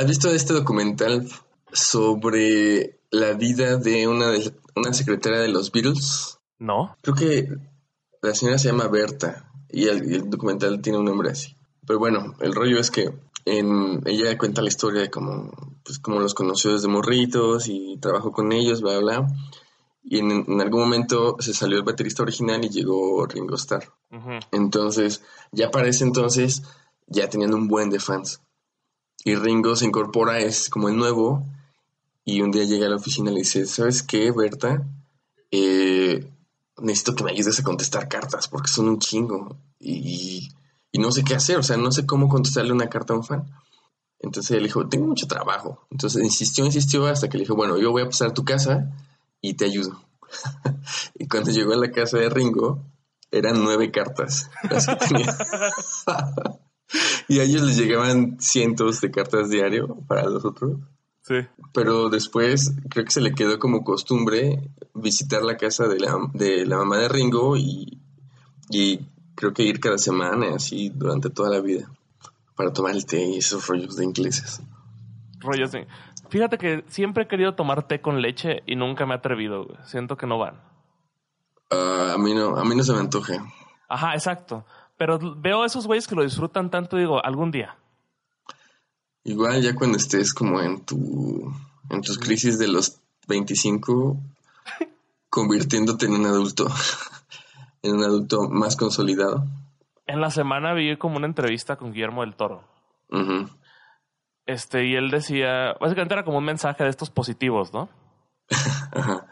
¿Has visto este documental sobre la vida de una, de, una secretaria de los Beatles? No. Creo que la señora se llama Berta y el, el documental tiene un nombre así. Pero bueno, el rollo es que en, ella cuenta la historia de cómo, pues, cómo los conoció desde morritos y trabajó con ellos, bla, bla. Y en, en algún momento se salió el baterista original y llegó Ringo Starr. Entonces, ya para ese entonces, ya tenían un buen de fans. Y Ringo se incorpora, es como el nuevo, y un día llega a la oficina y le dice, ¿sabes qué, Berta? Eh, necesito que me ayudes a contestar cartas, porque son un chingo. Y, y no sé qué hacer, o sea, no sé cómo contestarle una carta a un fan. Entonces él dijo, tengo mucho trabajo. Entonces insistió, insistió, hasta que le dijo, bueno, yo voy a pasar a tu casa y te ayudo. y cuando llegó a la casa de Ringo, eran nueve cartas las que tenía. y a ellos les llegaban cientos de cartas diario para los otros. Sí. Pero después creo que se le quedó como costumbre visitar la casa de la, de la mamá de Ringo y, y creo que ir cada semana, así durante toda la vida, para tomar el té y esos rollos de ingleses. Rollos de... Fíjate que siempre he querido tomar té con leche y nunca me he atrevido. Siento que no van. Ah, a, mí no, a mí no se me antoja. Ajá, exacto. Pero veo a esos güeyes que lo disfrutan tanto digo, algún día. Igual ya cuando estés como en tu en tus crisis de los 25 convirtiéndote en un adulto en un adulto más consolidado. En la semana vi como una entrevista con Guillermo del Toro. Este, y él decía, básicamente era como un mensaje de estos positivos, ¿no? Ajá.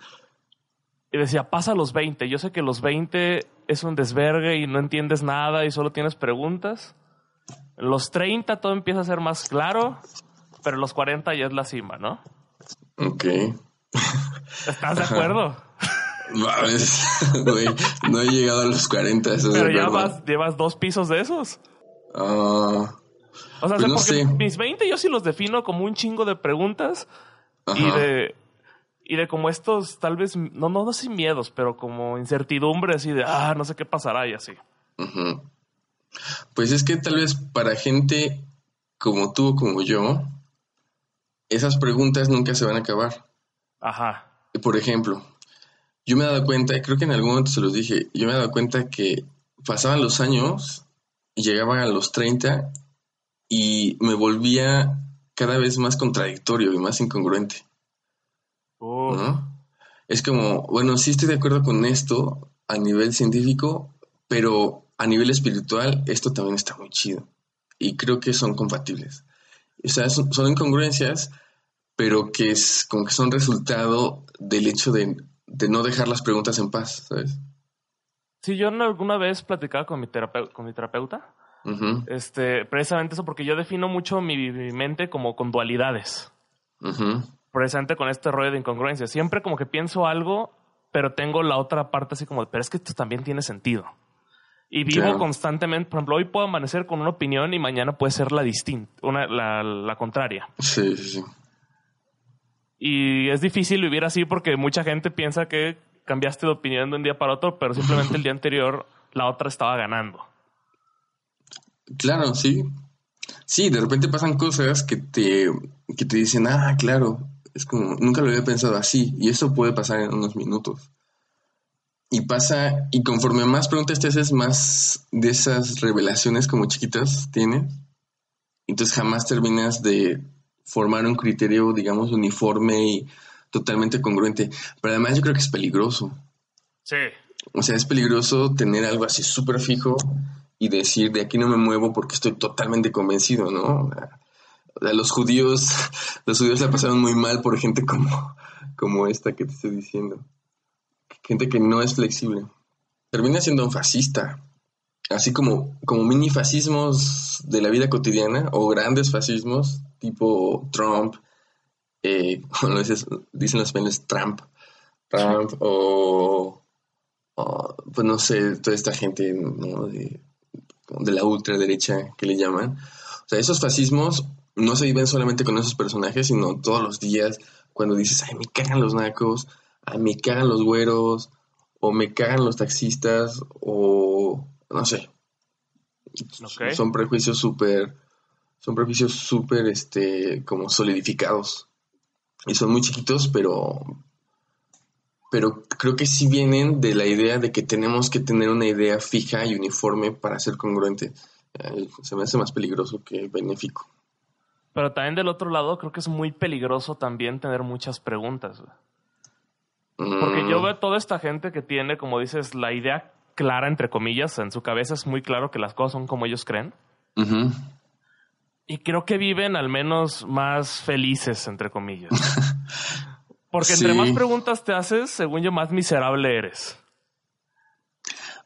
Y decía, pasa los 20. Yo sé que los 20 es un desvergue y no entiendes nada y solo tienes preguntas. Los 30 todo empieza a ser más claro, pero los 40 ya es la cima, ¿no? Ok. ¿Estás de acuerdo? No he llegado a los 40, eso Pero ya vas, llevas dos pisos de esos. Ah, O sea, Pues no porque sé. mis 20 yo sí los defino como un chingo de preguntas y de y de como estos tal vez no no no sin miedos, pero como incertidumbres y de ah, no sé qué pasará y así. Pues es que tal vez para gente como tú o como yo, esas preguntas nunca se van a acabar. Ajá. Por ejemplo, yo me he dado cuenta, creo que en algún momento se los dije, yo me he dado cuenta que pasaban los años, y llegaban a los 30 y me volvía cada vez más contradictorio y más incongruente. ¿No? Es como, bueno, sí estoy de acuerdo con esto a nivel científico, pero a nivel espiritual esto también está muy chido. Y creo que son compatibles. O sea, son, son incongruencias, pero que es como que son resultado del hecho de, de no dejar las preguntas en paz, ¿sabes? Sí, yo alguna vez platicaba con mi, terapeu- con mi terapeuta, este, precisamente eso, porque yo defino mucho mi, mi mente como con dualidades, ujú. Precisamente con este rollo de incongruencia. Siempre como que pienso algo, pero tengo la otra parte así como, pero es que esto también tiene sentido. Y vivo Claro. constantemente, por ejemplo, hoy puedo amanecer con una opinión y mañana puede ser la distinta, una, la, la contraria. Sí, sí, sí. Y es difícil vivir así porque mucha gente piensa que cambiaste de opinión de un día para otro, pero simplemente el día anterior la otra estaba ganando. Claro, sí. Sí, de repente pasan cosas que te, que te dicen, ah, claro, es como, nunca lo había pensado así, y eso puede pasar en unos minutos. Y pasa, y conforme más preguntas te haces, más de esas revelaciones como chiquitas tienes. Entonces jamás terminas de formar un criterio, digamos, uniforme y totalmente congruente. Pero además yo creo que es peligroso. Sí. O sea, es peligroso tener algo así súper fijo y decir de aquí no me muevo porque estoy totalmente convencido, ¿no? O sea, los judíos, los judíos la pasaron muy mal por gente como, como esta que te estoy diciendo. Gente que no es flexible. Termina siendo un fascista. Así como, como mini fascismos de la vida cotidiana o grandes fascismos tipo Trump, eh, lo dices- dicen los españoles, Trump, Trump o pues no sé, toda esta gente de la ultraderecha que le llaman. O sea, esos fascismos no se viven solamente con esos personajes, sino todos los días cuando dices, ay, me cagan los nacos, ay, me cagan los güeros, o me cagan los taxistas, o no sé. Son prejuicios súper, Son prejuicios súper, este, como solidificados. Y son muy chiquitos, pero, pero creo que sí vienen de la idea de que tenemos que tener una idea fija y uniforme para ser congruente. Eh, se me hace más peligroso que benéfico. Pero también del otro lado creo que es muy peligroso también tener muchas preguntas. Porque yo mm. veo toda esta gente que tiene, como dices, la idea clara, entre comillas, en su cabeza es muy claro que las cosas son como ellos creen. Y creo que viven al menos más felices, entre comillas. Porque entre más preguntas te haces, según yo, más miserable eres.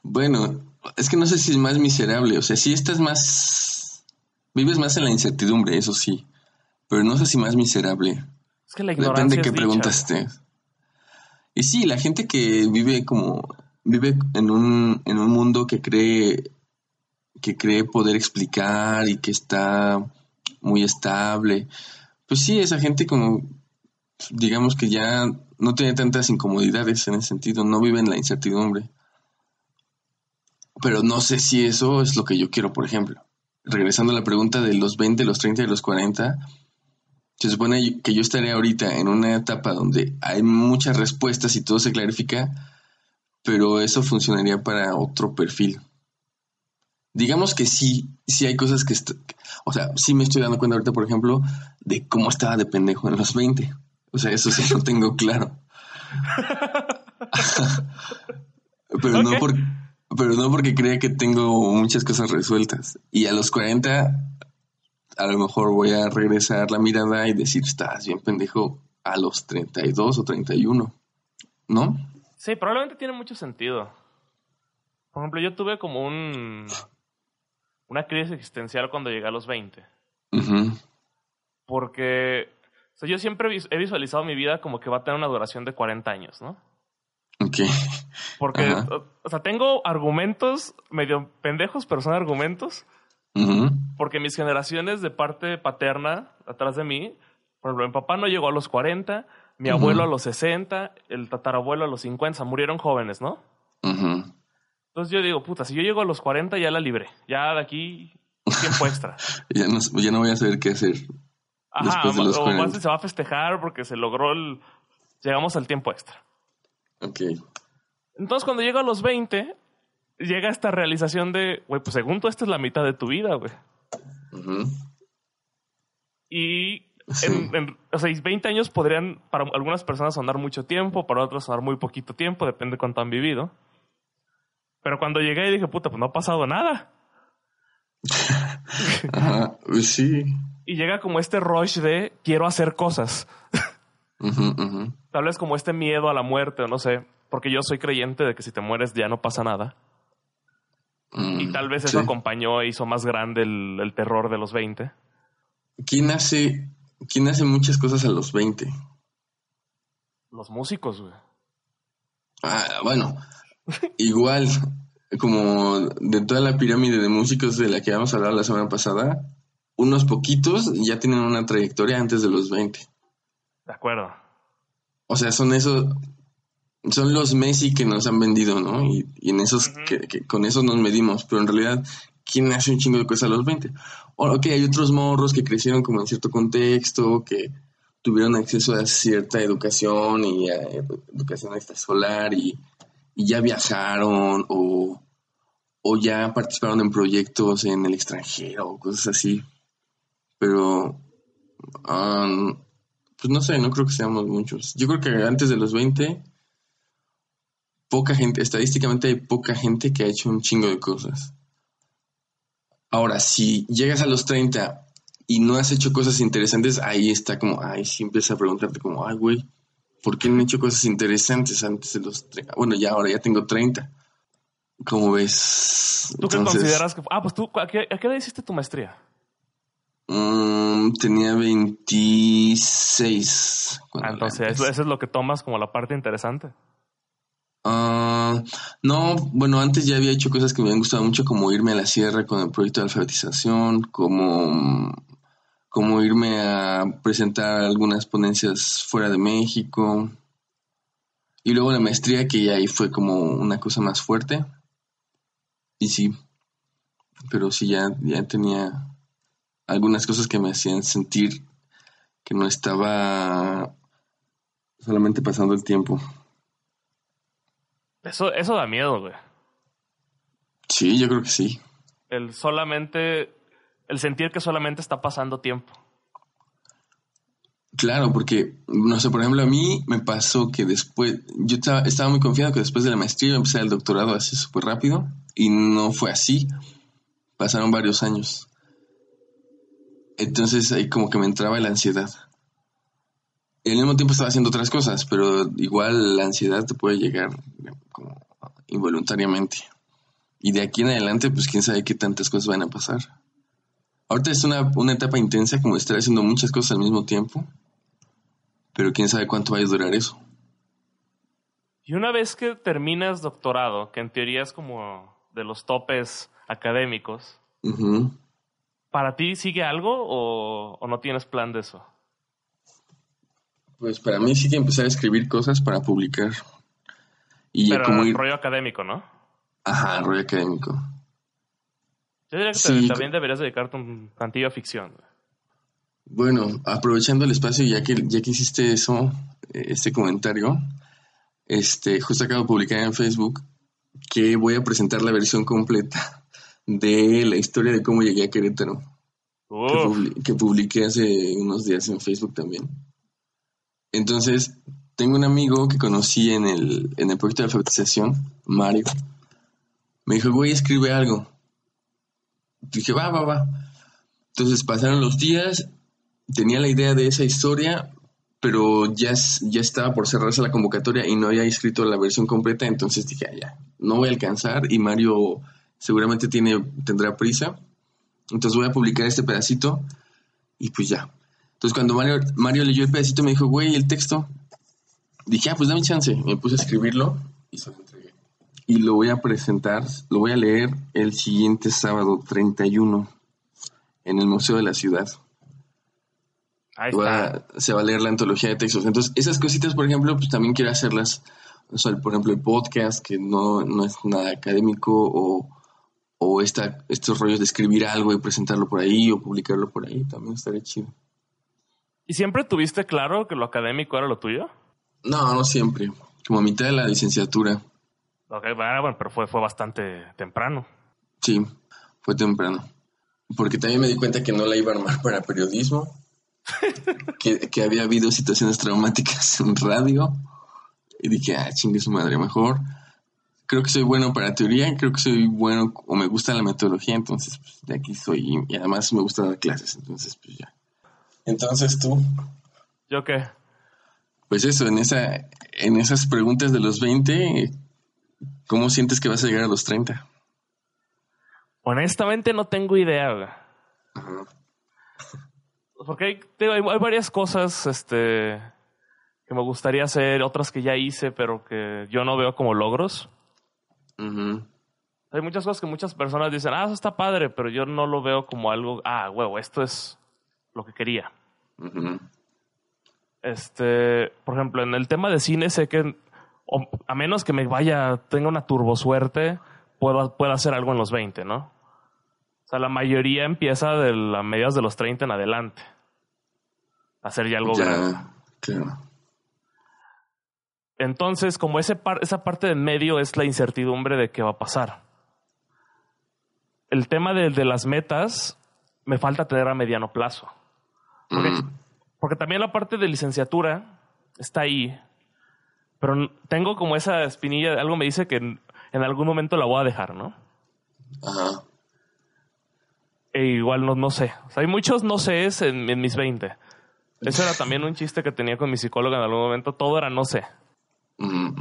Bueno, es que no sé si es más miserable. O sea, si estás más. Vives más en la incertidumbre, eso sí. Pero no sé si más miserable. Es que la ignorancia Depende de qué preguntas estés. Y sí, la gente que vive como. Vive en un, en un mundo que cree. que cree poder explicar y que está muy estable. Pues sí, esa gente como. digamos que ya no tiene tantas incomodidades en ese sentido, no vive en la incertidumbre. Pero no sé si eso es lo que yo quiero, por ejemplo. Regresando a la pregunta de los 20, los 30 y los 40, se supone que yo estaré ahorita en una etapa donde hay muchas respuestas y todo se clarifica, pero eso funcionaría para otro perfil. Digamos que sí, sí hay cosas que, o sea, sí me estoy dando cuenta ahorita, por ejemplo, de cómo estaba de pendejo en los 20. O sea, eso sí lo tengo claro. pero no porque pero no porque crea que tengo muchas cosas resueltas. Y a los 40, a lo mejor voy a regresar la mirada y decir, estás bien pendejo a los 32 o 31, ¿no? Sí, probablemente tiene mucho sentido. Por ejemplo, yo tuve como un una crisis existencial cuando llegué a los 20. Porque yo siempre he visualizado mi vida como que va a tener una duración de 40 años, ¿no? Porque, o, sea, tengo argumentos medio pendejos, pero son argumentos. Porque mis generaciones de parte paterna, atrás de mí, por ejemplo, mi papá no llegó a los 40, mi abuelo a los 60, el tatarabuelo a los 50, murieron jóvenes, ¿no? Entonces yo digo, puta, si yo llego a los 40 ya la libré, ya de aquí tiempo extra. ya, no, ya no voy a saber qué hacer. Ajá, o más se va a festejar porque se logró el... Llegamos al tiempo extra. Ok. Entonces, cuando llego a los 20, llega esta realización de, güey, pues según tú, esta es la mitad de tu vida, güey. Y en, o sea, 20 años podrían, para algunas personas, sonar mucho tiempo, para otras sonar muy poquito tiempo, depende de cuánto han vivido. Pero cuando llegué y dije, puta, pues no ha pasado nada. Ajá, pues sí. Y llega como este rush de quiero hacer cosas. Tal vez como este miedo a la muerte, o no sé, porque yo soy creyente de que si te mueres ya no pasa nada. y tal vez eso acompañó e hizo más grande el, terror de los 20. ¿Quién hace, ¿Quién hace muchas cosas a los 20? Los músicos, güey. Ah, bueno, igual, como de toda la pirámide de músicos de la que vamos a hablar la semana pasada, unos poquitos ya tienen una trayectoria antes de los 20. De acuerdo. O sea, son esos, son los Messi que nos han vendido, ¿no? Y, en esos, que, con eso nos medimos, pero en realidad, ¿quién hace un chingo de cosas a los 20? O, ok, hay otros morros que crecieron como en cierto contexto, que tuvieron acceso a cierta educación y a educación extraescolar y, y ya viajaron o, o ya participaron en proyectos en el extranjero o cosas así. Pero um, pues no sé, no creo que seamos muchos. Yo creo que antes de los 20, poca gente, estadísticamente hay poca gente que ha hecho un chingo de cosas. Ahora, si llegas a los 30 y no has hecho cosas interesantes, ahí está como, ay, sí empiezas a preguntarte como, ay, güey, ¿por qué no he hecho cosas interesantes antes de los 30? Bueno, ya ahora ya tengo 30. ¿Cómo ves? ¿Tú qué consideras que... Ah, pues tú, ¿a qué, ¿a qué hiciste tu maestría? Mm, tenía 26. Ah, entonces, eso, es lo que tomas como la parte interesante. Ah, no, bueno, antes ya había hecho cosas que me habían gustado mucho, como irme a la sierra con el proyecto de alfabetización, como, como irme a presentar algunas ponencias fuera de México. Y luego la maestría, que ya ahí fue como una cosa más fuerte. Y sí, pero sí, ya, ya tenía algunas cosas que me hacían sentir que no estaba solamente pasando el tiempo. Eso, eso da miedo, güey. Sí, yo creo que sí. El solamente, el sentir que solamente está pasando tiempo. Claro, porque, no sé, por ejemplo, a mí me pasó que después, yo estaba, estaba muy confiado que después de la maestría empecé el doctorado así súper rápido y no fue así. Pasaron varios años. Entonces ahí como que me entraba la ansiedad. Y al mismo tiempo estaba haciendo otras cosas, pero igual la ansiedad te puede llegar como involuntariamente. Y de aquí en adelante, pues quién sabe qué tantas cosas van a pasar. Ahorita es una, una etapa intensa, como estar haciendo muchas cosas al mismo tiempo pero quién sabe cuánto va a durar eso. Y una vez que terminas doctorado, que en teoría es como de los topes académicos, ¿para ti sigue algo o, no tienes plan de eso? Pues para mí sí que empezar a escribir cosas para publicar. Y Pero como rollo académico, ¿no? Ajá, rollo académico. Yo diría que también deberías dedicarte un tantillo a ficción. Bueno, aprovechando el espacio, ya que, ya que hiciste eso, este comentario, este, justo acabo de publicar en Facebook que voy a presentar la versión completa de la historia de cómo llegué a Querétaro. Que, publiqué hace unos días en Facebook también. Entonces, tengo un amigo que conocí en el, en el proyecto de alfabetización, Mario. Me dijo, güey, escribe algo. Dije, va, va, va. Entonces pasaron los días tenía la idea de esa historia, pero ya, ya estaba por cerrarse la convocatoria y no había escrito la versión completa, entonces dije, ah, ya, no voy a alcanzar y Mario seguramente tiene, tendrá prisa, entonces voy a publicar este pedacito y pues ya. Entonces cuando Mario, Mario leyó el pedacito me dijo, güey, el texto, dije, ah, pues dame chance, me puse a escribirlo y se lo entregué. Y lo voy a presentar, lo voy a leer el siguiente sábado 31 en el Museo de la Ciudad se va a leer la antología de textos. Entonces, esas cositas, por ejemplo, pues también quiero hacerlas. O sea, por ejemplo, el podcast, que no, no es nada académico, o, o esta, estos rollos de escribir algo y presentarlo por ahí, o publicarlo por ahí, también estaría chido. ¿Y siempre tuviste claro que lo académico era lo tuyo? No, no siempre. Como a mitad de la licenciatura. Ok, bueno, pero fue, fue bastante temprano. Sí, fue temprano. Porque también me di cuenta que no la iba a armar para periodismo que, había habido situaciones traumáticas en radio. Y dije, ah, chingue su madre, mejor. Creo que soy bueno para teoría, creo que soy bueno o me gusta la metodología, entonces pues, de aquí soy. Y además me gusta dar clases, entonces pues ya. Entonces tú. ¿Yo qué? Pues eso, en, esa, en esas preguntas de los 20, ¿cómo sientes que vas a llegar a los 30? Honestamente no tengo idea. Ajá. Porque hay, varias cosas este, que me gustaría hacer, otras que ya hice, pero que yo no veo como logros. Hay muchas cosas que muchas personas dicen, ah, eso está padre, pero yo no lo veo como algo, ah, huevo, esto es lo que quería. Este, por ejemplo, en el tema de cine sé que, a menos que me vaya, tenga una turbosuerte, puedo, puedo hacer algo en los 20, ¿no? sea, la mayoría empieza de las medias de los 30 en adelante. hacer ya algo grande. Claro. Entonces, como ese esa parte de medio es la incertidumbre de qué va a pasar. El tema de, las metas me falta tener a mediano plazo. Mm. Porque, también la parte de licenciatura está ahí. Pero tengo como esa espinilla, algo me dice que en, en algún momento la voy a dejar, ¿no? Ajá. E igual no, no sé. hay muchos no sé en, en mis 20. Eso era también un chiste que tenía con mi psicóloga en algún momento. Todo era no sé. Mm.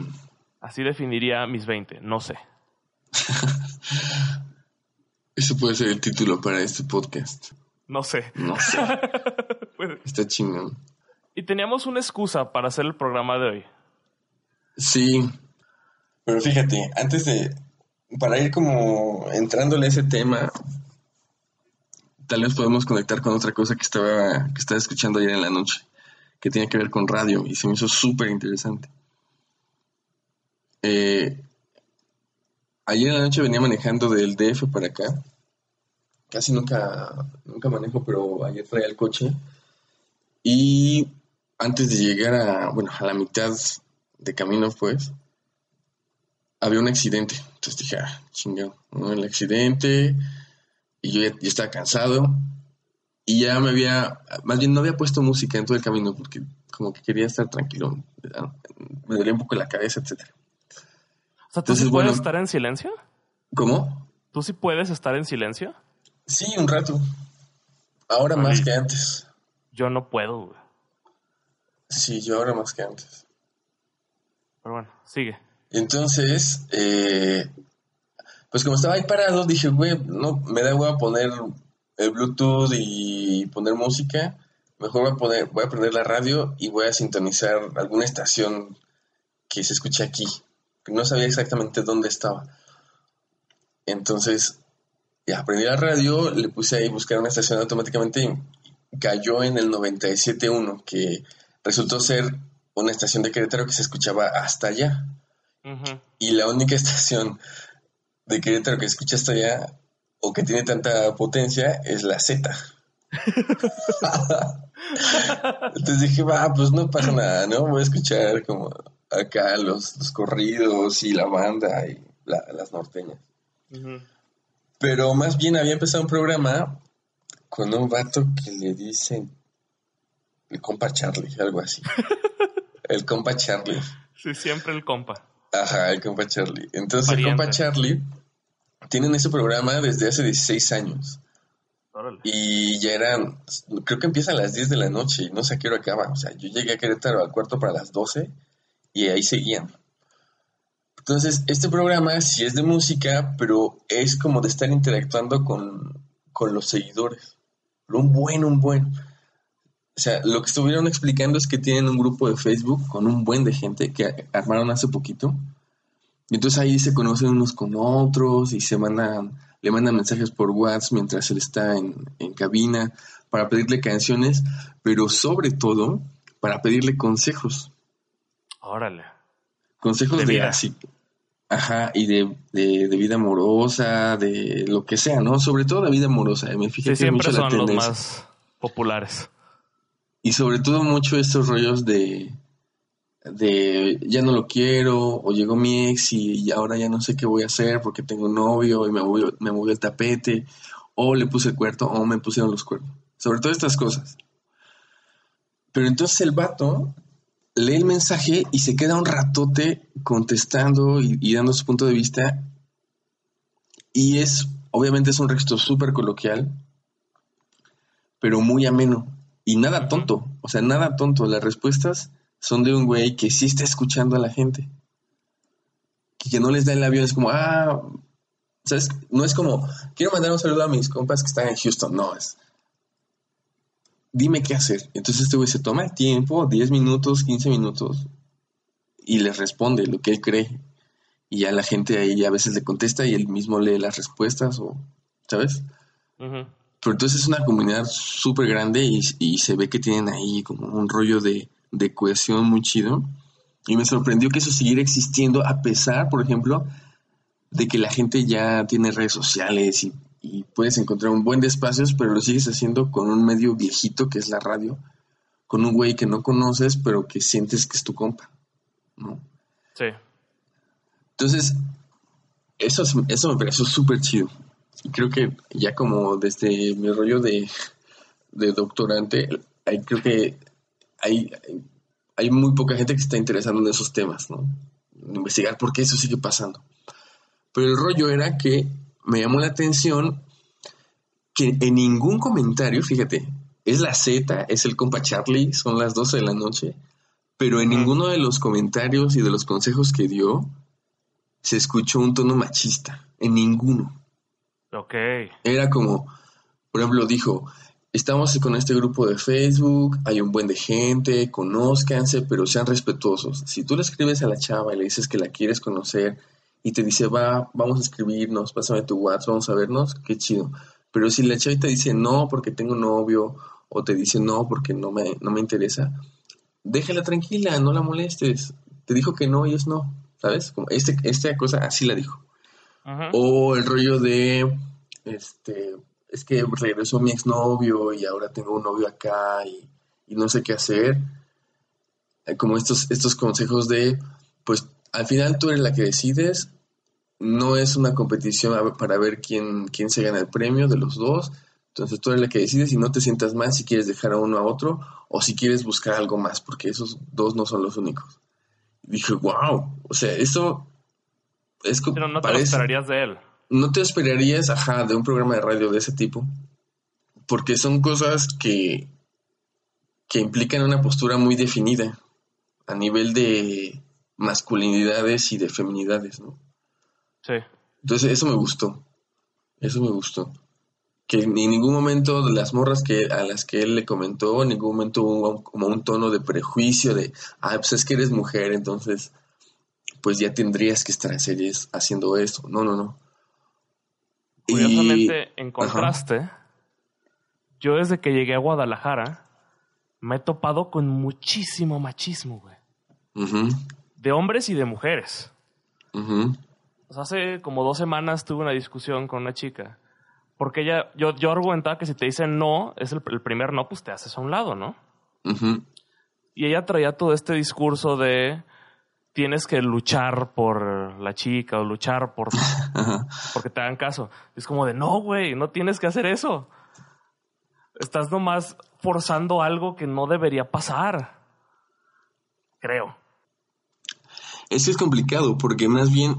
Así definiría mis 20. No sé. Eso puede ser el título para este podcast. No sé. No sé. Está chingón. Y teníamos una excusa para hacer el programa de hoy. Sí. Pero fíjate, antes de. Para ir como entrándole a ese tema, tal vez podemos conectar con otra cosa que estaba, que estaba escuchando ayer en la noche, que tiene que ver con radio y se me hizo súper interesante. Eh, ayer en la noche venía manejando del DF para acá casi nunca, nunca manejo, pero ayer traía el coche. Y antes de llegar a, bueno, a la mitad de camino, pues, había un accidente. Entonces dije, ah, chingado. El accidente. Y yo ya, ya estaba cansado. Y ya me había, más bien no había puesto música en todo el camino porque como que quería estar tranquilo. Me dolía un poco la cabeza, etcétera. Sea, ¿tú sí Entonces, puedes bueno. estar en silencio? ¿Cómo? ¿Tú sí puedes estar en silencio? Sí, un rato. Ahora Ay. más que antes. Yo no puedo, güey. Sí, yo ahora más que antes. Pero bueno, sigue. Entonces, eh, pues como estaba ahí parado, dije, güey, no, me da hueva poner el Bluetooth y poner música. Mejor voy a poner, voy a prender la radio y voy a sintonizar alguna estación que se escuche aquí. No sabía exactamente dónde estaba. Entonces, ya prendí la radio, le puse ahí buscar una estación automáticamente y cayó en el 97.1, que resultó ser una estación de Querétaro que se escuchaba hasta allá. Y la única estación de Querétaro que se escucha hasta allá o que tiene tanta potencia es la Z. Entonces dije, va, pues no pasa nada, ¿no? Voy a escuchar como acá los, los corridos y la banda y la- las norteñas. Pero más bien había empezado un programa con un vato que le dicen el compa Charlie, algo así. El compa Charlie. Sí, siempre el compa. Ajá, el compa Charlie. Entonces el compa Charlie tienen ese programa desde hace 16 años. Órale. Y ya eran, creo que empieza a las 10 de la noche y no sé a qué hora acaba. O sea, yo llegué a Querétaro al cuarto para las 12 y ahí seguían. Entonces, este programa sí es de música, pero es como de estar interactuando con, con los seguidores. Pero un buen, un buen. O sea, lo que estuvieron explicando es que tienen un grupo de Facebook con un buen de gente que armaron hace poquito. Y entonces ahí se conocen unos con otros y se mandan, le mandan mensajes por WhatsApp mientras él está en, en cabina para pedirle canciones, pero sobre todo para pedirle consejos. Órale. Consejos De de, así. Ajá, y de, de, de vida amorosa, de lo que sea, ¿no? Sobre todo de vida amorosa. Me fijé Sí, que siempre mucho la son los más populares. Y sobre todo mucho estos rollos de, de ya no lo quiero, o llegó mi ex y ahora ya no sé qué voy a hacer porque tengo un novio y me movió, me movió el tapete, o le puse el cuerno, o me pusieron los cuernos. Sobre todo estas cosas. Pero entonces el vato lee el mensaje y se queda un ratote contestando y, dando su punto de vista. Y es, obviamente es un texto súper coloquial, pero muy ameno. Y nada tonto, o sea, nada tonto. Las respuestas son de un güey que sí está escuchando a la gente. Y que no les da el avión, es como, ah, ¿sabes? No es como, quiero mandar un saludo a mis compas que están en Houston, no, es, dime qué hacer. Entonces este güey se toma el tiempo, 10 minutos, 15 minutos, y les responde lo que él cree. Y ya la gente ahí a veces le contesta y él mismo lee las respuestas, o, ¿sabes? Pero entonces es una comunidad súper grande y, y se ve que tienen ahí como un rollo de, de cohesión muy chido. Y me sorprendió que eso siguiera existiendo a pesar, por ejemplo, de que la gente ya tiene redes sociales y, y puedes encontrar un buen de espacios, pero lo sigues haciendo con un medio viejito que es la radio, con un güey que no conoces, pero que sientes que es tu compa. ¿no? Sí. Entonces, eso, es- eso me pareció súper chido. Y creo que ya como desde mi rollo de, de doctorante, hay, creo que hay, hay muy poca gente que está interesando en esos temas, ¿no? Investigar por qué eso sigue pasando. Pero el rollo era que me llamó la atención que en ningún comentario, fíjate, es la Z, es el compa Charlie, son las 12 de la noche, pero en ninguno de los comentarios y de los consejos que dio se escuchó un tono machista, en ninguno. Ok. Era como, por ejemplo, dijo, estamos con este grupo de Facebook, hay un buen de gente, conózcanse, pero sean respetuosos. Si tú le escribes a la chava y le dices que la quieres conocer y te dice, va, vamos a escribirnos, pásame tu WhatsApp, vamos a vernos, qué chido. Pero si la chava te dice no porque tengo novio o te dice no porque no me, no me interesa, déjala tranquila, no la molestes. Te dijo que no y es no, ¿sabes? Como este, esta cosa así la dijo. O el rollo de, este, es que regresó mi exnovio y ahora tengo un novio acá y, y no sé qué hacer. Eh, Como estos, estos consejos de, pues al final tú eres la que decides, no es una competición para ver quién, quién se gana el premio de los dos. Entonces tú eres la que decides y no te sientas mal si quieres dejar a uno a otro o si quieres buscar algo más, porque esos dos no son los únicos. Y dije, wow, o sea, esto es como Pero no te esperarías de él. no te esperarías, ajá, de un programa de radio de ese tipo, porque son cosas que, que implican una postura muy definida a nivel de masculinidades y de feminidades, ¿no? Sí. Entonces eso me gustó, eso me gustó. Que en ningún momento de las morras que a las que él le comentó, en ningún momento hubo como un tono de prejuicio de, ah, pues es que eres mujer, entonces pues ya tendrías que estar en series haciendo esto. No, no, no. Y- Curiosamente, en contraste, yo desde que llegué a Guadalajara me he topado con muchísimo machismo, güey. Ujú, De hombres y de mujeres. hace como dos semanas tuve una discusión con una chica. Porque ella, yo, yo argumentaba que si te dicen no, es el, el primer no, pues te haces a un lado, ¿no? Y ella traía todo este discurso de tienes que luchar por la chica o luchar por porque te hagan caso. Es como de no, güey, no tienes que hacer eso. Estás nomás forzando algo que no debería pasar. Creo. Es que es complicado porque más bien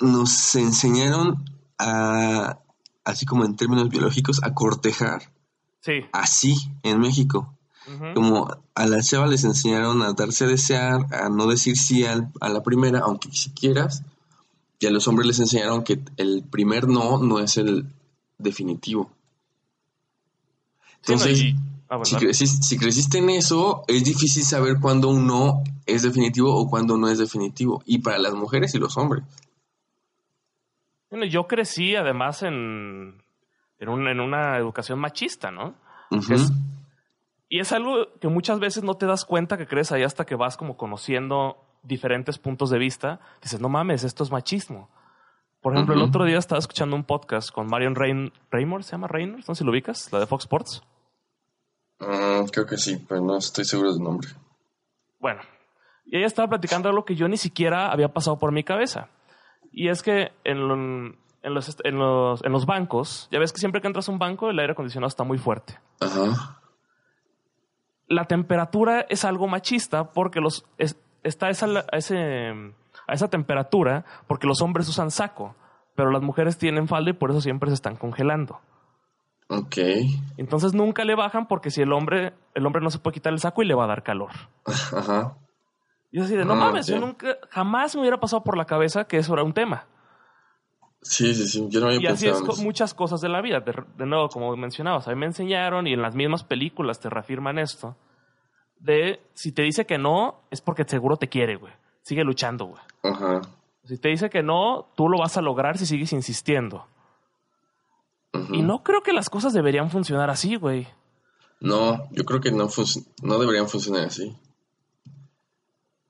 nos enseñaron a, así como en términos biológicos, a cortejar Sí. así en México. Como a las chavas les enseñaron a darse a desear, a no decir sí al- a la primera, aunque si quieras. Y a los hombres les enseñaron que el primer no no es el definitivo. Sí, no, Entonces, ah, bueno, si, creciste, si creciste en eso, es difícil saber cuándo un no es definitivo o cuándo no es definitivo. Y para las mujeres y los hombres. bueno, yo crecí además en, en, un- en una educación machista, ¿no? Es- Y es algo que muchas veces no te das cuenta que crees ahí hasta que vas como conociendo diferentes puntos de vista. Dices, no mames, esto es machismo. Por ejemplo, el otro día estaba escuchando un podcast con Marion Rain Raymore, ¿se llama Reynolds? No sé si lo ubicas, la de Fox Sports. Mm, creo que sí, pero no estoy seguro del nombre. Bueno, y ella estaba platicando algo que yo ni siquiera había pasado por mi cabeza. Y es que en, lo- en los, est- en, los, en los bancos, ya ves que siempre que entras a un banco el aire acondicionado está muy fuerte. Ajá. La temperatura es algo machista porque los es- está esa, a, ese, a esa temperatura porque los hombres usan saco, pero las mujeres tienen falda y por eso siempre se están congelando. Ok. Entonces nunca le bajan porque si el hombre, el hombre no se puede quitar el saco y le va a dar calor. Ajá. Y yo así de, no Ah, mames, yo nunca, jamás me hubiera pasado por la cabeza que eso era un tema. Sí, sí, sí. Yo no había Y así es con muchas cosas de la vida. De, de nuevo, como mencionabas, a mí me enseñaron y en las mismas películas te reafirman esto. De si te dice que no, es porque seguro te quiere, güey. Sigue luchando, güey. Ajá. Si te dice que no, tú lo vas a lograr si sigues insistiendo. Y no creo que las cosas deberían funcionar así, güey. No, yo creo que no, no deberían funcionar así.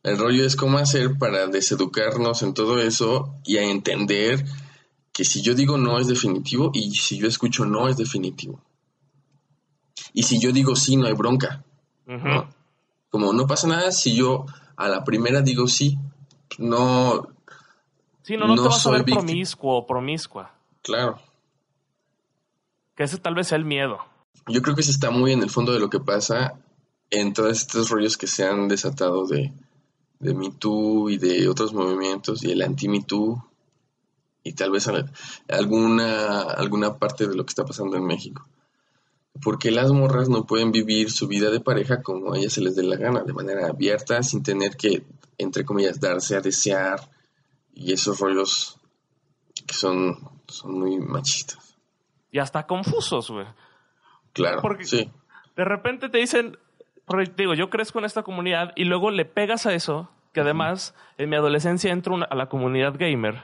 El rollo es cómo hacer para deseducarnos en todo eso y a entender que si yo digo no es definitivo y si yo escucho no es definitivo. Y si yo digo sí, no hay bronca. Como no pasa nada si yo a la primera digo sí. No, Sí, no, no, No te vas a ver promiscuo o promiscua. claro. Que ese tal vez sea el miedo. Yo creo que se está muy en el fondo de lo que pasa en todos estos rollos que se han desatado de, de Me Too y de otros movimientos y el anti-Me Too y tal vez al- alguna, alguna parte de lo que está pasando en México. Porque las morras no pueden vivir su vida de pareja como a ellas se les dé la gana, de manera abierta, sin tener que, entre comillas, darse a desear y esos rollos que son, son muy machistas. Y hasta confusos, güey. Claro, Porque- sí. De repente te dicen, digo, yo crezco en esta comunidad y luego le pegas a eso, que además en mi adolescencia entro una- a la comunidad gamer,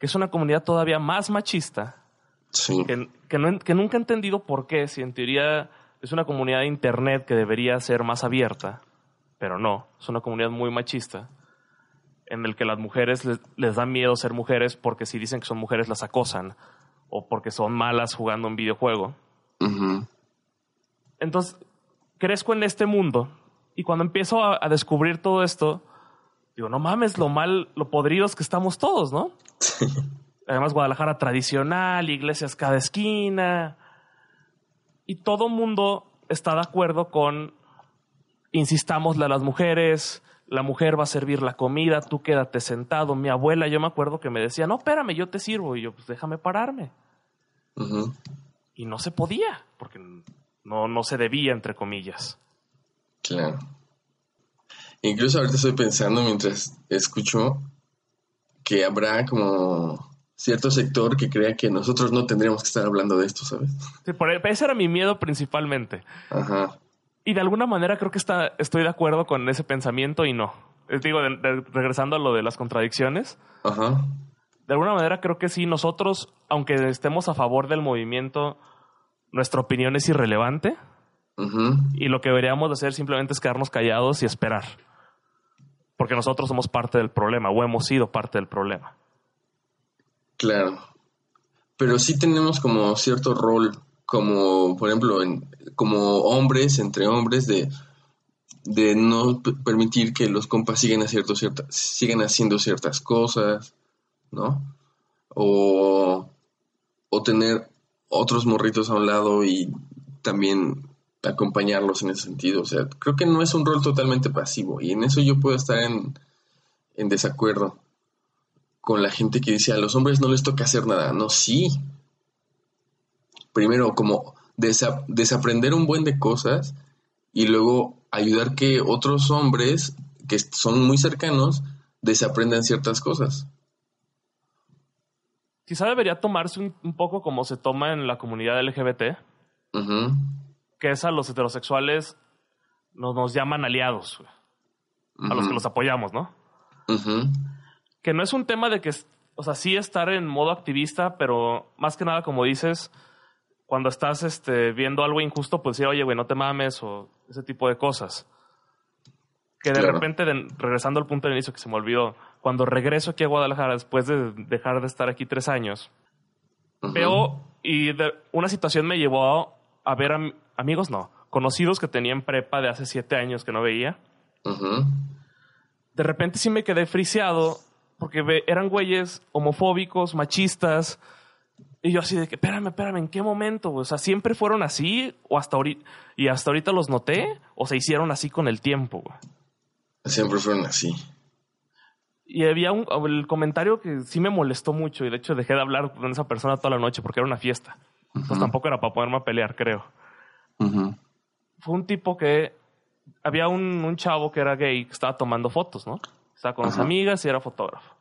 que es una comunidad todavía más machista, Sí. que, que no- que nunca he entendido por qué, si en teoría es una comunidad de internet que debería ser más abierta, pero no, es una comunidad muy machista, en el que las mujeres les, les da miedo ser mujeres porque si dicen que son mujeres las acosan, o porque son malas jugando un videojuego. Entonces, crezco en este mundo y cuando empiezo a, a descubrir todo esto, digo, no mames, lo mal, lo podridos que estamos todos, ¿no? Además, Guadalajara tradicional, iglesias cada esquina. Y todo mundo está de acuerdo con, insistámosle a las mujeres, la mujer va a servir la comida, tú quédate sentado. Mi abuela, yo me acuerdo que me decía, no, espérame, yo te sirvo. Y yo, pues déjame pararme. Y no se podía, porque no, no se debía, entre comillas. Claro. Incluso ahorita estoy pensando mientras escucho que habrá como cierto sector que crea que nosotros no tendríamos que estar hablando de esto, ¿sabes? Sí, por- ese era mi miedo principalmente. Ajá. Y de alguna manera creo que está, estoy de acuerdo con ese pensamiento y no. Es digo, de- de- regresando a lo de las contradicciones, Ajá. de alguna manera creo que sí, nosotros, aunque estemos a favor del movimiento, nuestra opinión es irrelevante Ujú. y lo que deberíamos de hacer simplemente es quedarnos callados y esperar. Porque nosotros somos parte del problema o hemos sido parte del problema. Claro. Pero sí tenemos como cierto rol, como por ejemplo, en, como hombres, entre hombres, de, de no permitir que los compas sigan, haciendo cierta, sigan haciendo ciertas cosas, ¿no? O, o tener otros morritos a un lado y también acompañarlos en ese sentido. O sea, creo que no es un rol totalmente pasivo y en eso yo puedo estar en, en desacuerdo con la gente que dice a los hombres no les toca hacer nada. No, sí. Primero, como desa- desaprender un buen de cosas y luego ayudar que otros hombres que son muy cercanos desaprendan ciertas cosas. Quizá debería tomarse un, un poco como se toma en la comunidad LGBT, que es a los heterosexuales nos, nos llaman aliados, a los que los apoyamos, ¿no? que no es un tema de que, o sea, sí estar en modo activista, pero más que nada, como dices, cuando estás este, viendo algo injusto, pues decir, oye, güey, no te mames o ese tipo de cosas. Que de Claro. repente, de- regresando al punto de inicio que se me olvidó, cuando regreso aquí a Guadalajara después de dejar de estar aquí tres años, ujú. veo y de- una situación me llevó a ver am- amigos, no, conocidos que tenían prepa de hace siete años que no veía Ujú, de repente sí me quedé friseado porque eran güeyes homofóbicos, machistas. Y yo así de que, espérame, espérame, ¿en qué momento? O sea, ¿siempre fueron así? ¿O hasta ahorita, y hasta ahorita los noté? ¿O se hicieron así con el tiempo? güey? Siempre fueron así. Y había un el comentario que sí me molestó mucho y de hecho dejé de hablar con esa persona toda la noche porque era una fiesta. Pues tampoco era para ponerme a pelear, creo. Ujú, Fue un tipo que había un, un chavo que era gay que estaba tomando fotos, ¿no? Estaba con sus Ajá. amigas y era fotógrafo.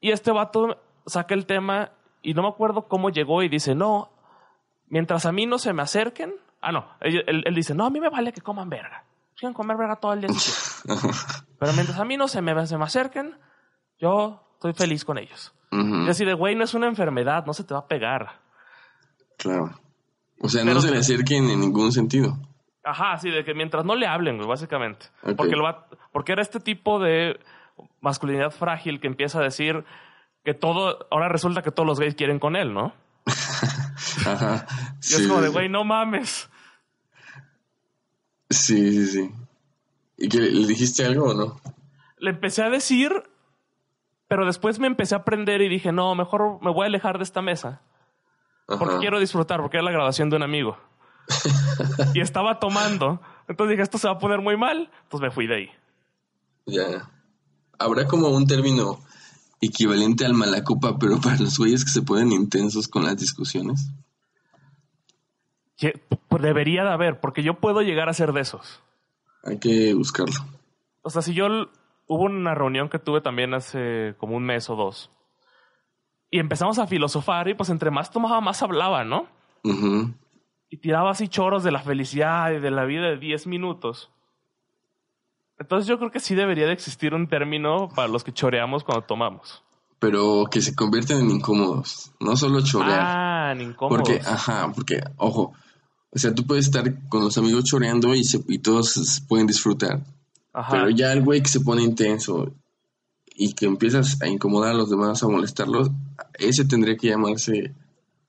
Y este vato saca el tema y no me acuerdo cómo llegó y dice, no, mientras a mí no se me acerquen. Ah, no, él, él- él dice, no, a mí me vale que coman verga. Quieren comer verga todo el día. Pero mientras a mí no se me, se me acerquen, yo estoy feliz con ellos. Y así de, güey, no es una enfermedad, no se te va a pegar. Claro. O sea, Pero- no se le acerquen en ningún sentido. Ajá, así de que mientras no le hablen, güey, básicamente. Porque, lo va- porque era este tipo de masculinidad frágil que empieza a decir que todo, ahora resulta que todos los gays quieren con él, ¿no? Ajá. Y Sí, es como de, güey, no mames. Sí, sí, sí. ¿Y que le dijiste algo o no? Le empecé a decir, pero después me empecé a aprender y dije, no, mejor me voy a alejar de esta mesa. Porque quiero disfrutar, porque era la grabación de un amigo. y estaba tomando. Entonces dije, esto se va a poner muy mal. Entonces me fui de ahí. Ya. Habrá como un término equivalente al malacopa, pero para los güeyes que se ponen intensos con las discusiones. Pues debería de haber, porque yo puedo llegar a ser de esos. Hay que buscarlo. O sea, si yo hubo una reunión que tuve también hace como un mes o dos. Y empezamos a filosofar y pues entre más tomaba, más hablaba, ¿no? Y tiraba así choros de la felicidad y de la vida de 10 minutos. Entonces yo creo que sí debería de existir un término para los que choreamos cuando tomamos. Pero que se convierten en incómodos. No solo chorear. Ah, en incómodos. porque, ajá, porque, ojo. O sea, tú puedes estar con los amigos choreando y, se- y todos pueden disfrutar. Ajá. Pero ya el güey que se pone intenso y que empiezas a incomodar a los demás, a molestarlos, ese tendría que llamarse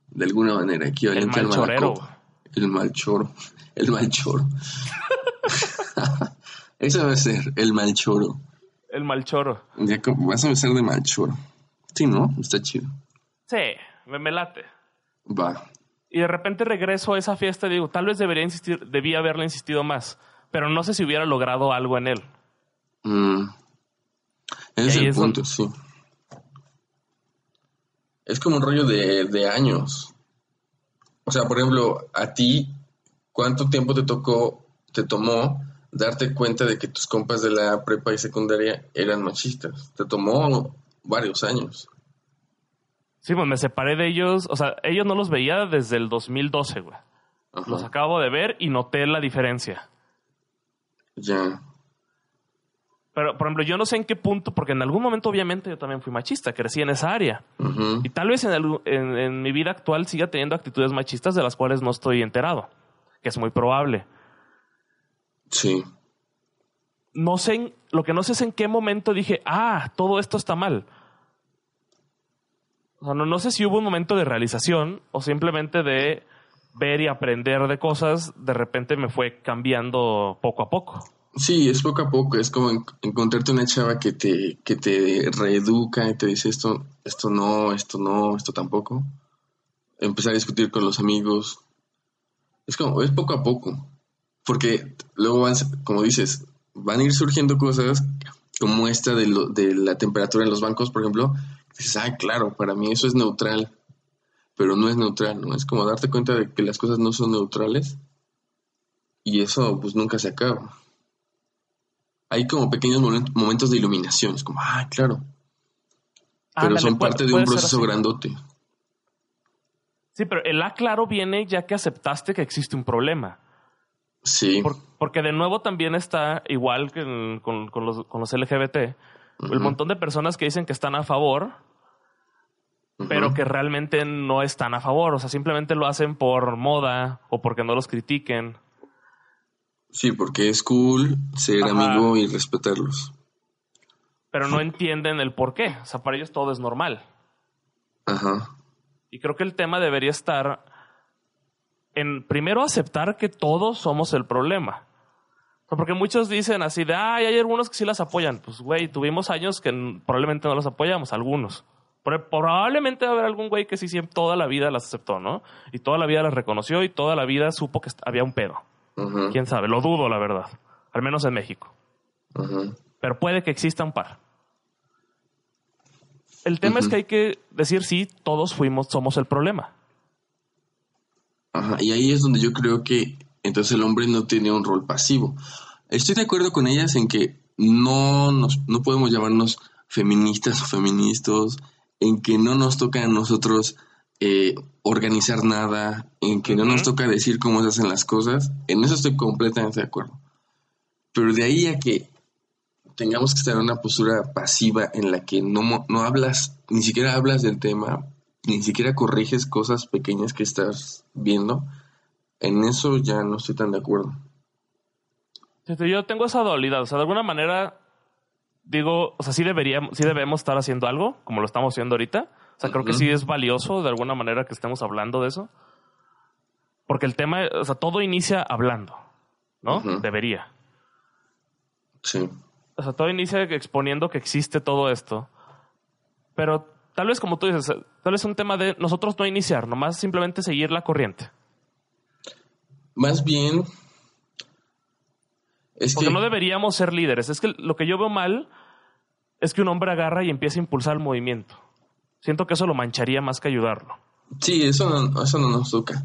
de alguna manera equivalente El al mal chorero. malacopa. El mal choro. El mal choro. Eso debe ser, el mal choro. El mal choro. Ya vas a empezar de mal choro. Sí, ¿no? Está chido. Sí, me, me late. Va. Y de repente regreso a esa fiesta y digo, tal vez debería insistir, debía haberle insistido más. Pero no sé si hubiera logrado algo en él. Mm. Ese es el es punto, sí. Es como un rollo de, de años. O sea, por ejemplo, a ti, ¿cuánto tiempo te tocó, te tomó darte cuenta de que tus compas de la prepa y secundaria eran machistas? Te tomó varios años. Sí, pues me separé de ellos. O sea, ellos no los veía desde el 2012, güey. Ajá. Los acabo de ver y noté la diferencia. Ya. Pero, por ejemplo, yo no sé en qué punto, porque en algún momento obviamente yo también fui machista, crecí en esa área. Y tal vez en, en- en mi vida actual siga teniendo actitudes machistas de las cuales no estoy enterado, que es muy probable. Sí. No sé, en- lo que no sé es en qué momento dije, ah, todo esto está mal. O sea, no, no sé si hubo un momento de realización o simplemente de ver y aprender de cosas, de repente me fue cambiando poco a poco. Sí, es poco a poco, es como en- encontrarte una chava que te, que te reeduca y te dice esto, esto no, esto no, esto tampoco. Empezar a discutir con los amigos. Es como, es poco a poco. Porque luego van, como dices, van a ir surgiendo cosas como esta de, lo- de la temperatura en los bancos, por ejemplo. Dices, ah, claro, para mí eso es neutral. Pero no es neutral, ¿no? Es como darte cuenta de que las cosas no son neutrales. Y eso pues nunca se acaba hay como pequeños momen- momentos de iluminación. Es como, ah, claro. Pero Ándale, son puede- parte de un proceso grandote. Sí, pero el aclaro viene ya que aceptaste que existe un problema. Sí. Por- porque de nuevo también está igual que con, con los, con los LGBT, el montón de personas que dicen que están a favor, pero que realmente no están a favor. O sea, simplemente lo hacen por moda o porque no los critiquen. Sí, porque es cool ser Ajá. amigo y respetarlos. Pero no entienden el por qué. O sea, para ellos todo es normal. Ajá. Y creo que el tema debería estar en primero aceptar que todos somos el problema. Sea, porque muchos dicen así de, ay, hay algunos que sí las apoyan. Pues, güey, tuvimos años que probablemente no las apoyamos, algunos. Pero probablemente va a haber algún güey que sí siempre toda la vida las aceptó, ¿no? Y toda la vida las reconoció y toda la vida supo que había un pedo. Quién sabe, lo dudo, la verdad. Al menos en México. Pero puede que exista un par. El tema es que hay que decir sí, todos fuimos, somos el problema. Ajá. Y ahí es donde yo creo que entonces el hombre no tiene un rol pasivo. Estoy de acuerdo con ellas en que no nos, no podemos llamarnos feministas o feministas, en que no nos toca a nosotros eh, organizar nada, en que no nos toca decir cómo se hacen las cosas. En eso estoy completamente de acuerdo. Pero de ahí a que tengamos que estar en una postura pasiva en la que no, no hablas, ni siquiera hablas del tema, ni siquiera corriges cosas pequeñas que estás viendo, en eso ya no estoy tan de acuerdo. Fíjate, Yo tengo esa dualidad. O sea, de alguna manera, digo, o sea, sí, deberíamos, sí debemos estar haciendo algo, como lo estamos haciendo ahorita. O sea, creo que sí es valioso de alguna manera que estemos hablando de eso. Porque el tema, o sea, todo inicia hablando, ¿no? Debería. Sí. O sea, todo inicia exponiendo que existe todo esto. Pero tal vez, como tú dices, tal vez es un tema de nosotros no iniciar, nomás simplemente seguir la corriente. Más bien, es Porque que... no deberíamos ser líderes. Es que lo que yo veo mal es que un hombre agarra y empieza a impulsar el movimiento. Siento que eso lo mancharía más que ayudarlo. Sí, eso no, eso no nos toca.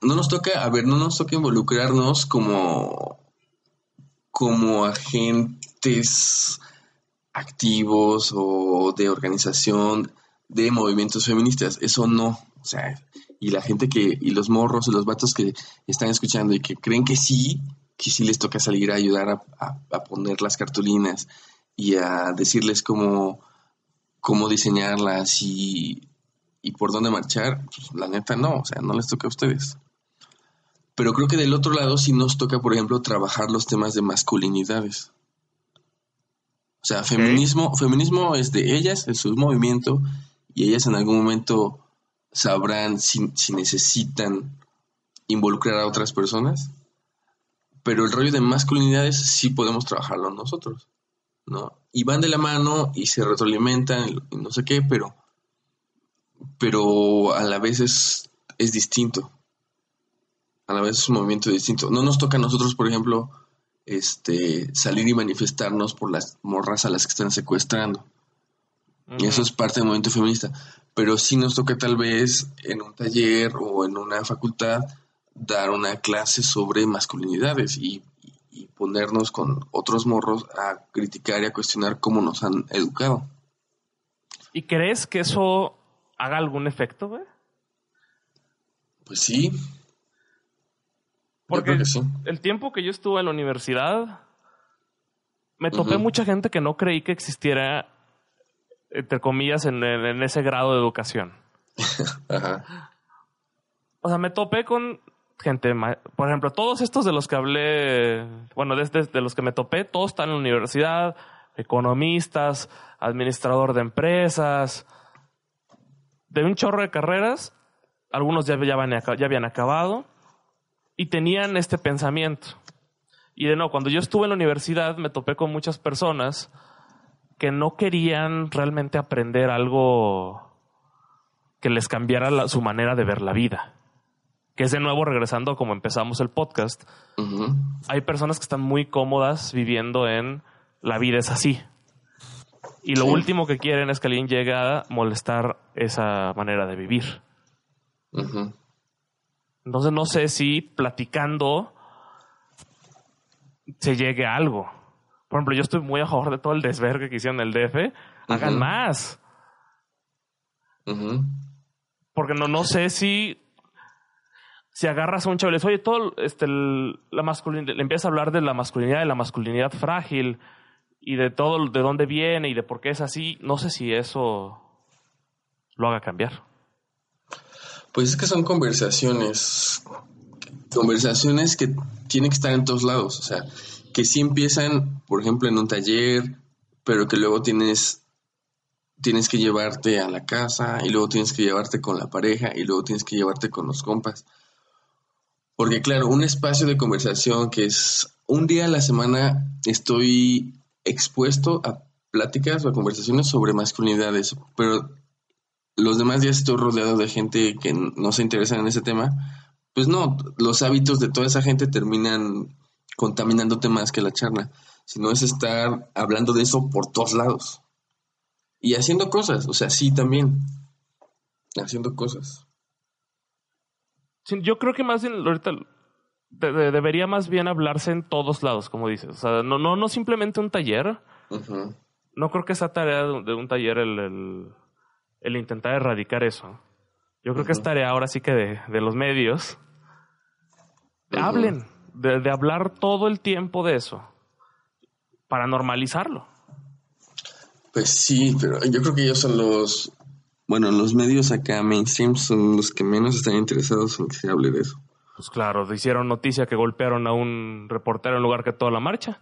No nos toca, a ver, no nos toca involucrarnos como, como agentes activos o de organización de movimientos feministas. Eso no. O sea, y la gente que, y los morros y los vatos que están escuchando y que creen que sí, que sí les toca salir a ayudar a, a- poner las cartulinas y a decirles cómo, cómo diseñarlas y, y por dónde marchar, pues, la neta no, o sea, no les toca a ustedes. Pero creo que del otro lado sí nos toca, por ejemplo, trabajar los temas de masculinidades. O sea, feminismo, feminismo es de ellas, es su movimiento, y ellas en algún momento sabrán si, si necesitan involucrar a otras personas. Pero el rollo de masculinidades sí podemos trabajarlo nosotros, ¿no? Y van de la mano y se retroalimentan y no sé qué, pero, pero a la vez es, es distinto. A la vez es un movimiento distinto. No nos toca a nosotros, por ejemplo, este, salir y manifestarnos por las morras a las que están secuestrando. Y eso es parte del movimiento feminista. Pero sí nos toca tal vez en un taller o en una facultad dar una clase sobre masculinidades y, ponernos con otros morros a criticar y a cuestionar cómo nos han educado. ¿Y crees que eso haga algún efecto, güey? Pues sí, porque el tiempo que yo estuve en la universidad, me topé mucha gente que no creí que existiera, entre comillas, en, ese grado de educación. O sea, me topé con gente, por ejemplo, todos estos de los que hablé, bueno, desde de los que me topé, todos están en la universidad, economistas, administrador de empresas, de un chorro de carreras, algunos ya, ya, ya habían acabado, y tenían este pensamiento. Y de nuevo, cuando yo estuve en la universidad me topé con muchas personas que no querían realmente aprender algo que les cambiara su manera de ver la vida. Que es de nuevo regresando como empezamos el podcast. Hay personas que están muy cómodas viviendo en la vida es así. Y lo último que quieren es que alguien llegue a molestar esa manera de vivir. Entonces no sé si platicando se llegue a algo. Por ejemplo, yo estoy muy a favor de todo el desvergue que hicieron el DF. Hagan más. Porque no, no sé si si agarras a un chavo y oye, todo este, la masculinidad, le empiezas a hablar de la masculinidad, de la masculinidad frágil y de todo, de dónde viene y de por qué es así, no sé si eso lo haga cambiar. Pues es que son conversaciones, conversaciones que tienen que estar en todos lados, o sea, que sí empiezan, por ejemplo, en un taller, pero que luego tienes, tienes que llevarte a la casa y luego tienes que llevarte con la pareja y luego tienes que llevarte con los compas. Porque claro, un espacio de conversación que es un día a la semana estoy expuesto a pláticas o a conversaciones sobre masculinidades, pero los demás días estoy rodeado de gente que no se interesa en ese tema, pues no, los hábitos de toda esa gente terminan contaminándote más que la charla, sino es estar hablando de eso por todos lados y haciendo cosas, o sea, sí también, haciendo cosas. yo creo que más bien ahorita debería más bien hablarse en todos lados, como dices, o sea, no, no, no simplemente un taller. No creo que esa tarea de, un taller el el intentar erradicar eso. Yo creo que es tarea ahora sí que de, los medios. Hablen, de, hablar todo el tiempo de eso, para normalizarlo. Pues sí, pero yo creo que ellos son los, bueno, los medios acá mainstream son los que menos están interesados en que se hable de eso. Pues claro, hicieron noticia que golpearon a un reportero en lugar que toda la marcha.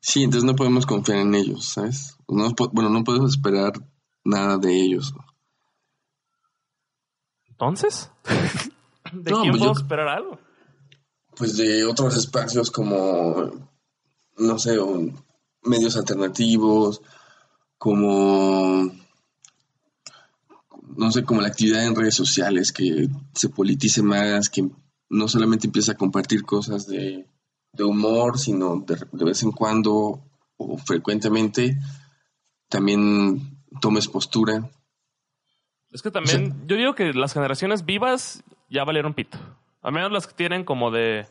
Sí, entonces no podemos confiar en ellos, ¿sabes? bueno, no podemos esperar nada de ellos. ¿Entonces? ¿De quién pues puedo esperar algo? Pues de otros espacios como, no sé, medios alternativos, como, no sé, como la actividad en redes sociales, que se politice más, que no solamente empieza a compartir cosas de, humor, sino de, de vez en cuando o frecuentemente también tomes postura. Es que también, yo digo que las generaciones vivas ya valieron pito. Al menos las que tienen como de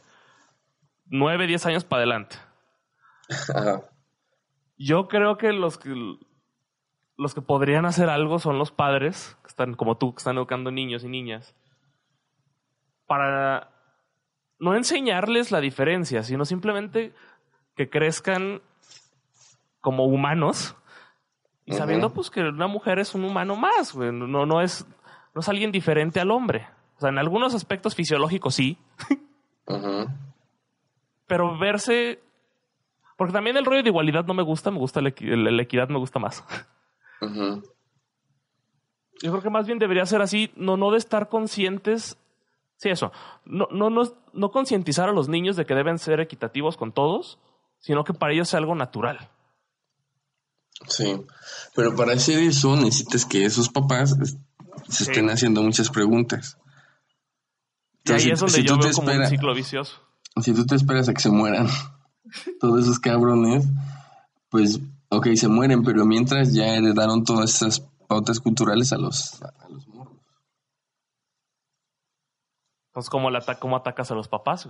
9, 10 años para adelante. Yo creo que los que los que podrían hacer algo son los padres, que están como tú, que están educando niños y niñas, para no enseñarles la diferencia, sino simplemente que crezcan como humanos y sabiendo pues que una mujer es un humano más, güey. No, no, es, no es alguien diferente al hombre. O sea, en algunos aspectos fisiológicos sí. Pero verse... Porque también el rollo de igualdad no me gusta, me gusta la, equidad, me gusta más. Yo creo que más bien debería ser así, no, no de estar conscientes. Sí, eso. No, no, no, no concientizar a los niños de que deben ser equitativos con todos, sino que para ellos sea algo natural. Sí, pero para hacer eso necesitas que esos papás se estén haciendo muchas preguntas. y ahí es donde yo veo como un ciclo vicioso. Si tú te esperas a que se mueran todos esos cabrones, pues, ok, se mueren, pero mientras ya heredaron todas esas pautas culturales a los, a los morros. Entonces, ¿cómo, ¿cómo atacas a los papás?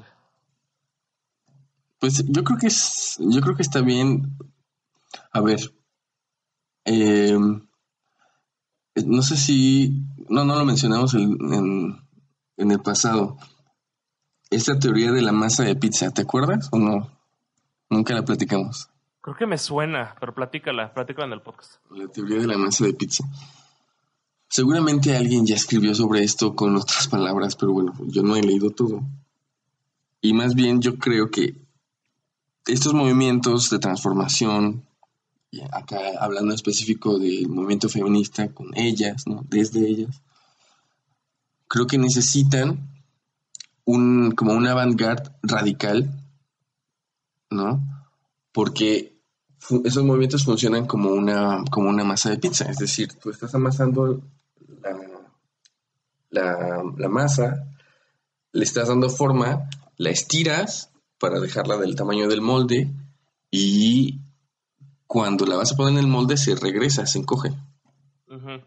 Pues yo creo que es, yo creo que está bien. A ver, eh, no sé si, no, no lo mencionamos en, en, el pasado. Esta teoría de la masa de pizza, ¿te acuerdas o no? Nunca la platicamos. Creo que me suena, pero platícala, platícala en el podcast. La teoría de la masa de pizza. Seguramente alguien ya escribió sobre esto con otras palabras, pero bueno, yo no he leído todo. Y más bien yo creo que estos movimientos de transformación, acá hablando específico del movimiento feminista con ellas, ¿no? Desde ellas, creo que necesitan un, como una vanguard radical, ¿no? Porque esos movimientos funcionan como una, como una masa de pizza, es decir, tú estás amasando la, la masa, le estás dando forma, la estiras para dejarla del tamaño del molde y cuando la vas a poner en el molde se regresa, se encoge.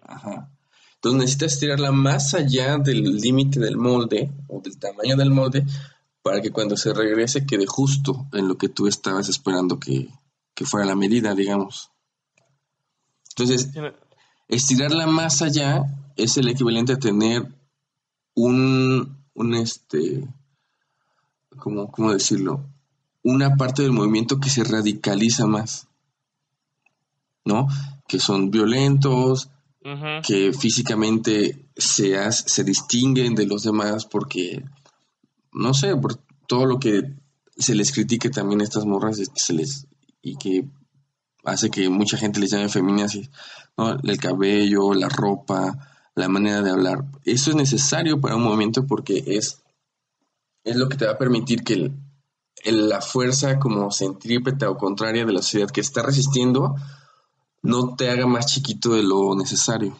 Ajá. Entonces necesitas estirarla más allá del límite del molde o del tamaño del molde para que cuando se regrese quede justo en lo que tú estabas esperando que, fuera la medida, digamos. Entonces, estirarla más allá es el equivalente a tener un, un este, ¿cómo, ¿cómo decirlo? Una parte del movimiento que se radicaliza más. ¿No? Que son violentos, que físicamente se, se distinguen de los demás porque, no sé, por todo lo que se les critique también a estas morras que se les, y que hace que mucha gente les llame femeninas, ¿no? El cabello, la ropa, la manera de hablar. Eso es necesario para un movimiento porque es, es lo que te va a permitir que la fuerza como centrípeta o contraria de la sociedad que está resistiendo no te haga más chiquito de lo necesario.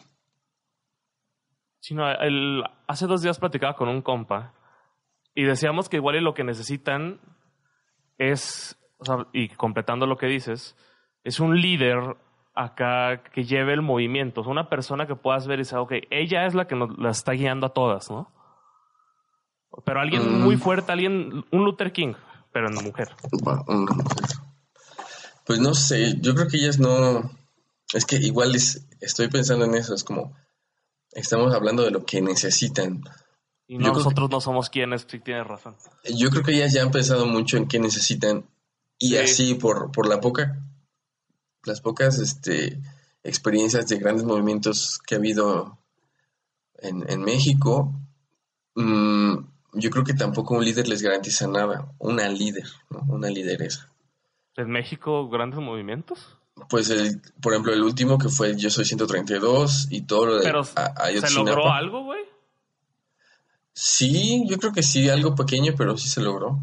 Sino, el, hace dos días platicaba con un compa y decíamos que igual lo que necesitan es, o sea, y completando lo que dices, es un líder acá que lleve el movimiento, una persona que puedas ver y decir, ok, ella es la que nos la está guiando a todas, ¿no? Pero alguien mm. muy fuerte, alguien, un Luther King, pero en mujer. una mujer. Pues no sé, yo creo que ellas no, es que igual estoy pensando en eso, es como, estamos hablando de lo que necesitan. Y nosotros no somos quienes, sí tienes razón. Yo creo que ellas ya han pensado mucho en qué necesitan y así por, por la poca, las pocas este, experiencias de grandes movimientos que ha habido en, México, mm, yo creo que tampoco un líder les garantiza nada, una líder, ¿no? una lideresa. ¿En México grandes movimientos? Pues, el, por ejemplo, el último que fue Yo Soy 132 y todo lo de Pero, ¿se logró algo, güey? Sí, yo creo que sí, algo pequeño, pero sí se logró.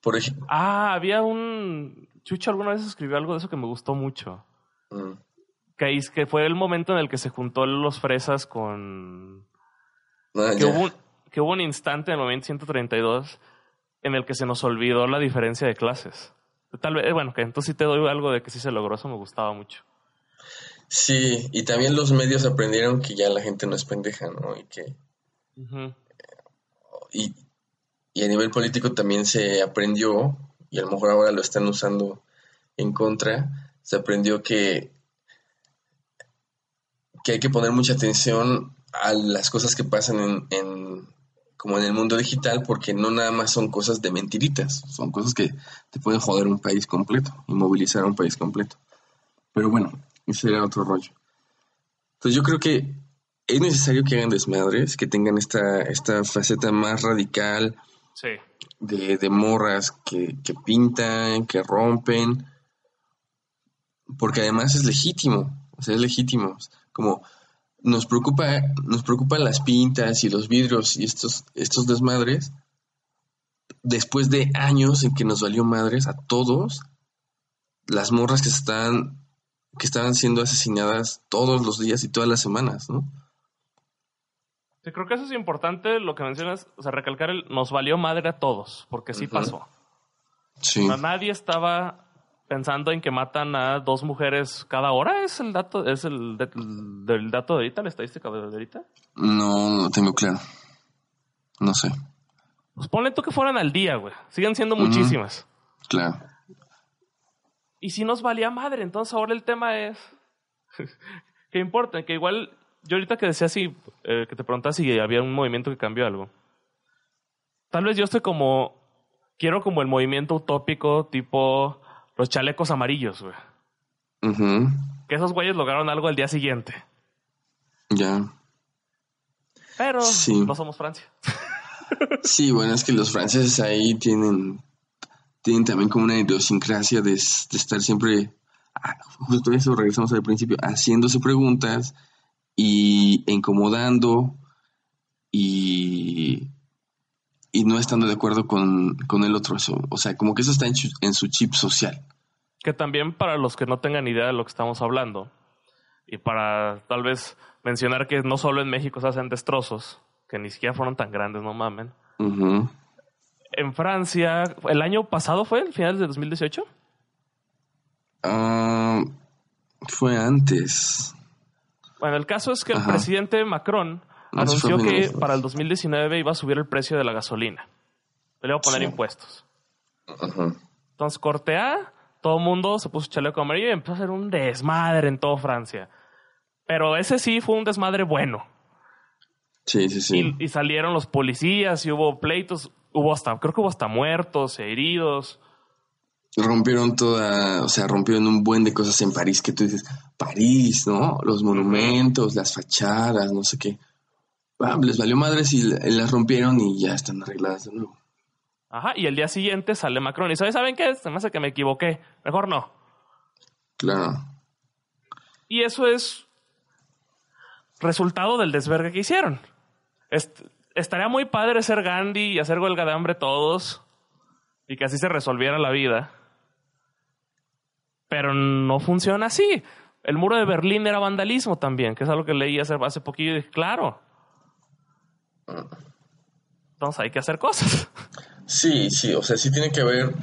Por ejemplo. Ah, había un. Chucho alguna vez escribió algo de eso que me gustó mucho. Mm. Que, que fue el momento en el que se juntó los fresas con. Ah, que, hubo un, que hubo un instante en el momento 132 en el que se nos olvidó la diferencia de clases. Tal vez, bueno, que entonces sí te doy algo de que sí se logró, eso me gustaba mucho. Sí, y también los medios aprendieron que ya la gente no es pendeja, ¿no? Y que... y, y a nivel político también se aprendió, y a lo mejor ahora lo están usando en contra, se aprendió que, que hay que poner mucha atención a las cosas que pasan en, como en el mundo digital, porque no nada más son cosas de mentiritas, son cosas que te pueden joder un país completo, inmovilizar un país completo. Pero bueno, ese era otro rollo. Entonces yo creo que es necesario que hagan desmadres, que tengan esta, esta faceta más radical, Sí. De, de morras que, que pintan, que rompen. Porque además es legítimo. O sea, es legítimo. Como nos preocupa, nos preocupan las pintas y los vidrios y estos, estos desmadres. Después de años en que nos valió madres a todos, las morras que están, que estaban siendo asesinadas todos los días y todas las semanas, ¿no? Sí, creo que eso es importante, lo que mencionas, o sea, recalcar el nos valió madre a todos, porque sí pasó. Sí. nadie estaba pensando en que matan a dos mujeres cada hora. ¿Es el dato, es el del dato de ahorita, la estadística de ahorita? No, no tengo claro. No sé. Pues ponle tú que fueran al día, güey. Siguen siendo muchísimas. Claro. Y si nos valía madre, entonces ahora el tema es. ¿Qué importa? Que igual yo ahorita que decía así, eh, que te preguntas si había un movimiento que cambió algo. Tal vez yo estoy como, quiero como el movimiento utópico tipo los chalecos amarillos, güey. Que esos güeyes lograron algo el día siguiente. Ya. Pero no somos Francia. sí, bueno, es que los franceses ahí tienen, tienen también como una idiosincrasia de, de estar siempre, ah, justo eso regresamos al principio, haciéndose preguntas y incomodando y, y no estando de acuerdo con, el otro. Eso, o sea, como que eso está en, su chip social. Que también para los que no tengan idea de lo que estamos hablando, y para tal vez mencionar que no solo en México se hacen destrozos, que ni siquiera fueron tan grandes, no mamen. En Francia, ¿el año pasado fue, el final de 2018? Ah, fue antes. Bueno, el caso es que el presidente Macron anunció que para el 2019 iba a subir el precio de la gasolina. Le iba a poner impuestos. Entonces, corte A, todo el mundo se puso chaleco amarillo y empezó a hacer un desmadre en toda Francia. Pero ese sí fue un desmadre bueno. Sí, sí, sí. Y, salieron los policías y hubo pleitos. Hubo hasta, creo que hubo hasta muertos, heridos rompieron toda, o sea, rompieron un buen de cosas en París que tú dices, París, ¿no? Los monumentos, las fachadas, no sé qué. Les valió madres y las rompieron y ya están arregladas de nuevo. Ajá, y el día siguiente sale Macron y ¿saben qué? Se me hace que me equivoqué. Mejor no. Claro. Y eso es resultado del desvergue que hicieron. estaría muy padre ser Gandhi y hacer huelga de hambre todos y que así se resolviera la vida. Pero no funciona así. El muro de Berlín era vandalismo también, que es algo que leí hace, hace poquillo y dije, claro. Entonces hay que hacer cosas. Sí, sí, o sea, sí tiene que haber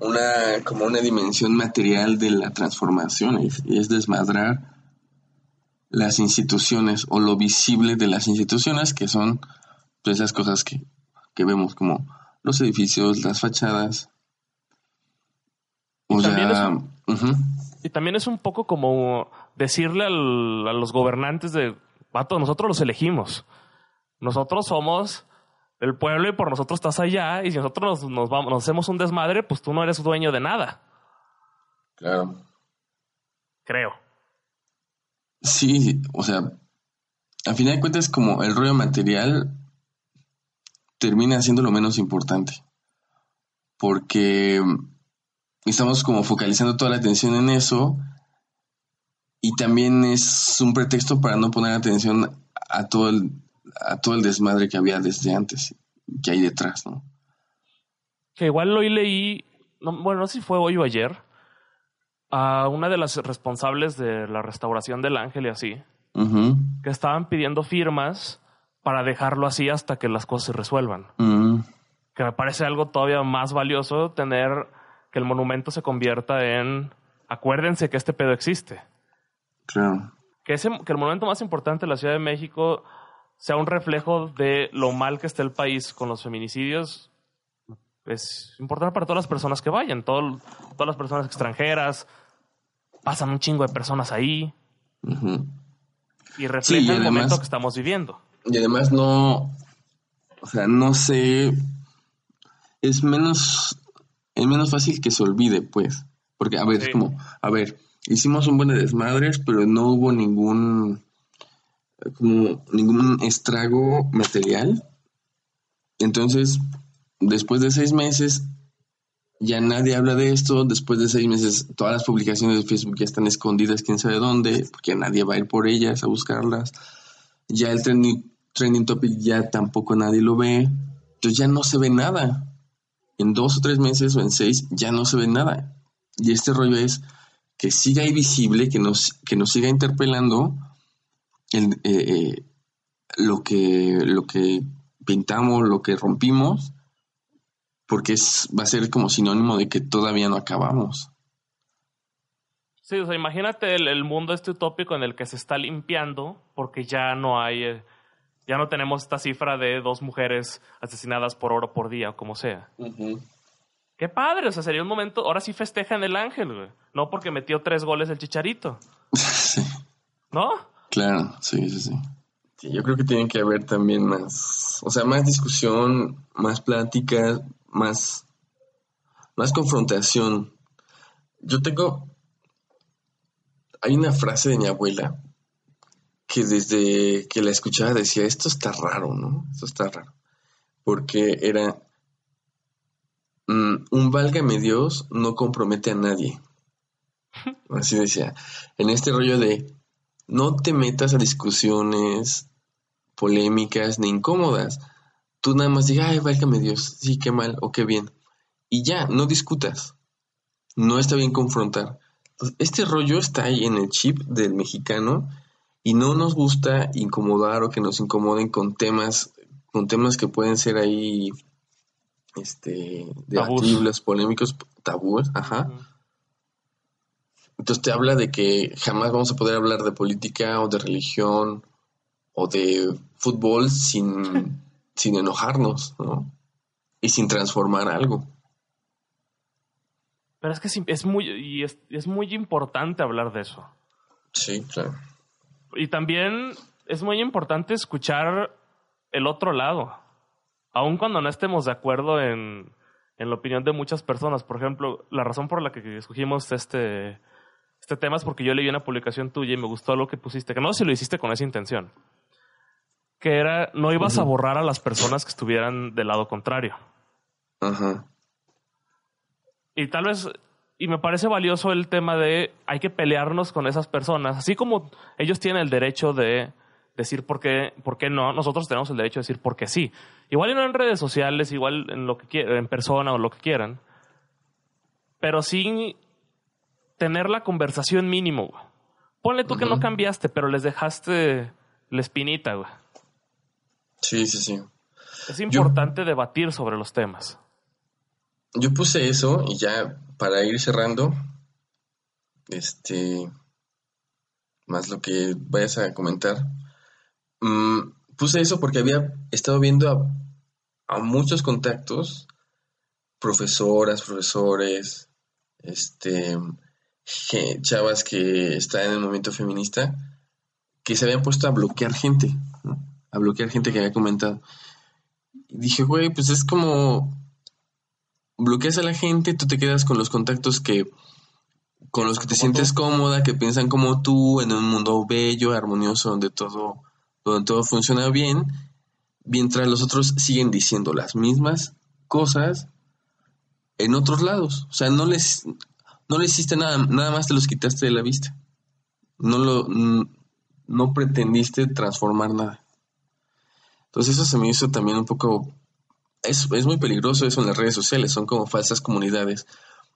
una, como una dimensión material de la transformación y es desmadrar las instituciones o lo visible de las instituciones que son pues, esas cosas que, que vemos como los edificios, las fachadas, y también es un poco como decirle a los gobernantes de, vato, nosotros los elegimos. Nosotros somos el pueblo y por nosotros estás allá. Y si nosotros nos, vamos, nos hacemos un desmadre, pues tú no eres dueño de nada. Claro. Creo. Sí, o sea, al final de cuentas, como el rollo material termina siendo lo menos importante. Porque estamos como focalizando toda la atención en eso y también es un pretexto para no poner atención a todo el, a todo el desmadre que había desde antes, que hay detrás, ¿no? Que igual hoy leí, bueno, no sé si fue hoy o ayer, a una de las responsables de la restauración del ángel y así, que estaban pidiendo firmas para dejarlo así hasta que las cosas se resuelvan. Que me parece algo todavía más valioso tener que el monumento se convierta en acuérdense que este pedo existe. Claro. Que, ese, que el monumento más importante de la Ciudad de México sea un reflejo de lo mal que está el país con los feminicidios es importante para todas las personas que vayan, todas las personas extranjeras, pasan un chingo de personas ahí y refleja el momento que estamos viviendo. Y además no, o sea, no sé, es menos es menos fácil que se olvide, pues. Porque, a ver, es como, a ver, hicimos un buen de desmadres, pero no hubo ningún, como, ningún estrago material. Entonces, después de seis meses ya nadie habla de esto. Después de seis meses, todas las publicaciones de Facebook ya están escondidas, quién sabe dónde, porque nadie va a ir por ellas a buscarlas. Ya el trending, trending topic ya tampoco nadie lo ve. Entonces ya no se ve nada. En dos o tres meses o en seis ya no se ve nada. Y este rollo es que siga ahí visible, que nos, que nos siga interpelando el, eh, eh, lo, que, lo que pintamos, lo que rompimos, porque es, va a ser como sinónimo de que todavía no acabamos. Sí, o sea, imagínate el, mundo este utópico en el que se está limpiando porque ya no hay, eh, ya no tenemos esta cifra de dos mujeres asesinadas por oro por día o como sea. Qué padre, o sea, sería un momento, ahora sí festejan el ángel, güey. No porque metió tres goles el chicharito. sí. ¿No? Claro, sí, sí, sí. Sí, yo creo que tiene que haber también más, o sea, más discusión, más plática, más, más confrontación. Yo tengo, hay una frase de mi abuela que desde que la escuchaba decía, esto está raro, ¿no? Esto está raro. Porque era, mm, un válgame Dios no compromete a nadie. Así decía. En este rollo de, no te metas a discusiones polémicas ni incómodas. Tú nada más digas, ay, válgame Dios, sí, qué mal o qué bien. Y ya, no discutas. No está bien confrontar. Este rollo está ahí en el chip del mexicano y no nos gusta incomodar o que nos incomoden con temas, con temas que pueden ser ahí este debatibles, polémicos, tabúes, ajá. Entonces te habla de que jamás vamos a poder hablar de política o de religión o de fútbol sin, sin enojarnos, ¿no? Y sin transformar algo. Pero es que es muy, y es, es muy importante hablar de eso. Sí, claro. Y también es muy importante escuchar el otro lado. Aun cuando no estemos de acuerdo en, en la opinión de muchas personas. Por ejemplo, la razón por la que escogimos este, este tema es porque yo leí una publicación tuya y me gustó lo que pusiste, que no sé si lo hiciste con esa intención, que era no ibas a borrar a las personas que estuvieran del lado contrario. Ajá. Y tal vez, y me parece valioso el tema de hay que pelearnos con esas personas, así como ellos tienen el derecho de decir por qué, por qué no, nosotros tenemos el derecho de decir por qué sí. Igual y no en redes sociales, igual en lo que en persona o lo que quieran. Pero sí tener la conversación mínimo, Ponle tú que no cambiaste, pero les dejaste la espinita, güey. Sí, sí, sí. Es importante debatir sobre los temas. Yo puse eso y ya para ir cerrando, este, más lo que vayas a comentar, mm, puse eso porque había estado viendo a, a muchos contactos, profesoras, profesores, este, chavas que están en el movimiento feminista que se habían puesto a bloquear gente, a bloquear gente que había comentado. Y dije, güey, pues es como bloqueas a la gente, tú te quedas con los contactos que con los que te sientes cómoda, que piensan como tú, en un mundo bello, armonioso, donde todo, donde todo funciona bien, mientras los otros siguen diciendo las mismas cosas en otros lados. O sea, no les, no le hiciste nada, nada más te los quitaste de la vista. No lo, no pretendiste transformar nada. Entonces eso se me hizo también un poco, es, es muy peligroso eso en las redes sociales, son como falsas comunidades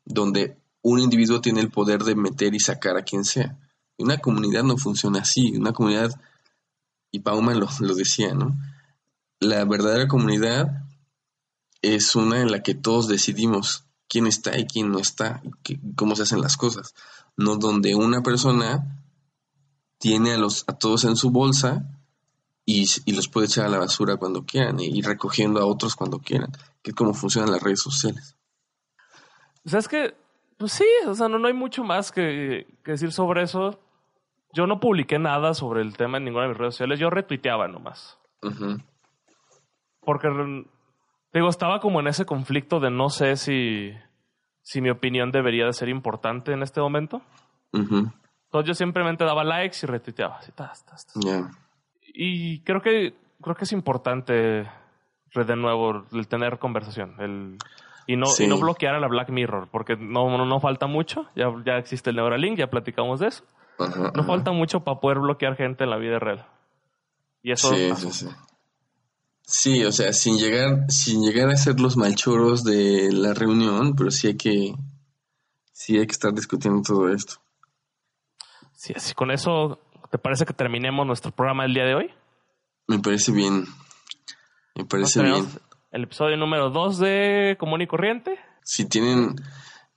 donde un individuo tiene el poder de meter y sacar a quien sea. Una comunidad no funciona así, una comunidad, y Pauman lo, lo decía, ¿no? La verdadera comunidad es una en la que todos decidimos quién está y quién no está, cómo se hacen las cosas. No donde una persona tiene a, los, a todos en su bolsa y, los puede echar a la basura cuando quieran y ir recogiendo a otros cuando quieran, que es como funcionan las redes sociales. O sea, es que, pues sí, o sea, no, no hay mucho más que, decir sobre eso. Yo no publiqué nada sobre el tema en ninguna de mis redes sociales, yo retuiteaba nomás. Porque Digo, estaba como en ese conflicto de no sé si, si mi opinión debería de ser importante en este momento. Entonces yo simplemente daba likes y retuiteaba. Así, Y creo que, creo que es importante de nuevo, el tener conversación. El, y, no, Sí. y no bloquear a la Black Mirror, porque no, no, no falta mucho. Ya, ya existe el Neuralink, ya platicamos de eso. Ajá, No ajá. falta mucho para poder bloquear gente en la vida real. Y eso Sí, sí, sí. O sea, sin llegar, sin llegar a ser los malchoros de la reunión, pero sí hay que, sí hay que estar discutiendo todo esto. Sí, así con eso, ¿te parece que terminemos nuestro programa del día de hoy? Me parece bien. Me parece bien. El episodio número 2 de Común y Corriente. Si tienen,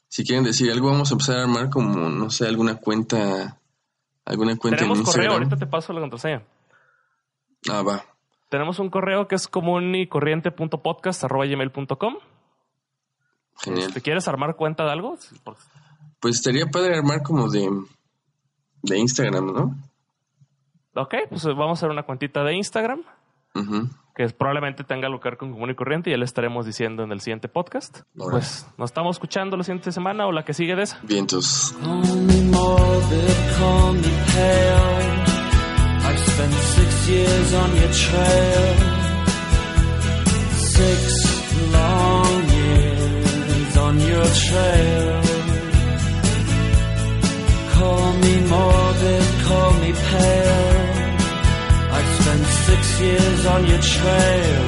si quieren decir algo, vamos a empezar a armar como, no sé, alguna cuenta, alguna cuenta Tenemos en correo, ahorita te paso la contraseña. Ah, va. Tenemos un correo que es común y corriente.podcast.gmail.com. Genial. ¿Te quieres armar cuenta de algo? Pues estaría padre armar como de, de Instagram, ¿no? Ok, pues vamos a hacer una cuentita de Instagram que probablemente tenga algo que ver con común y corriente y ya le estaremos diciendo en el siguiente podcast. Pues nos estamos escuchando la siguiente semana o la que sigue de esa. Vientos. Call me morbid, call me pale. I've spent six years on your trail. Six long years on your trail. Call me morbid, call me pale. I've spent six years on your trail.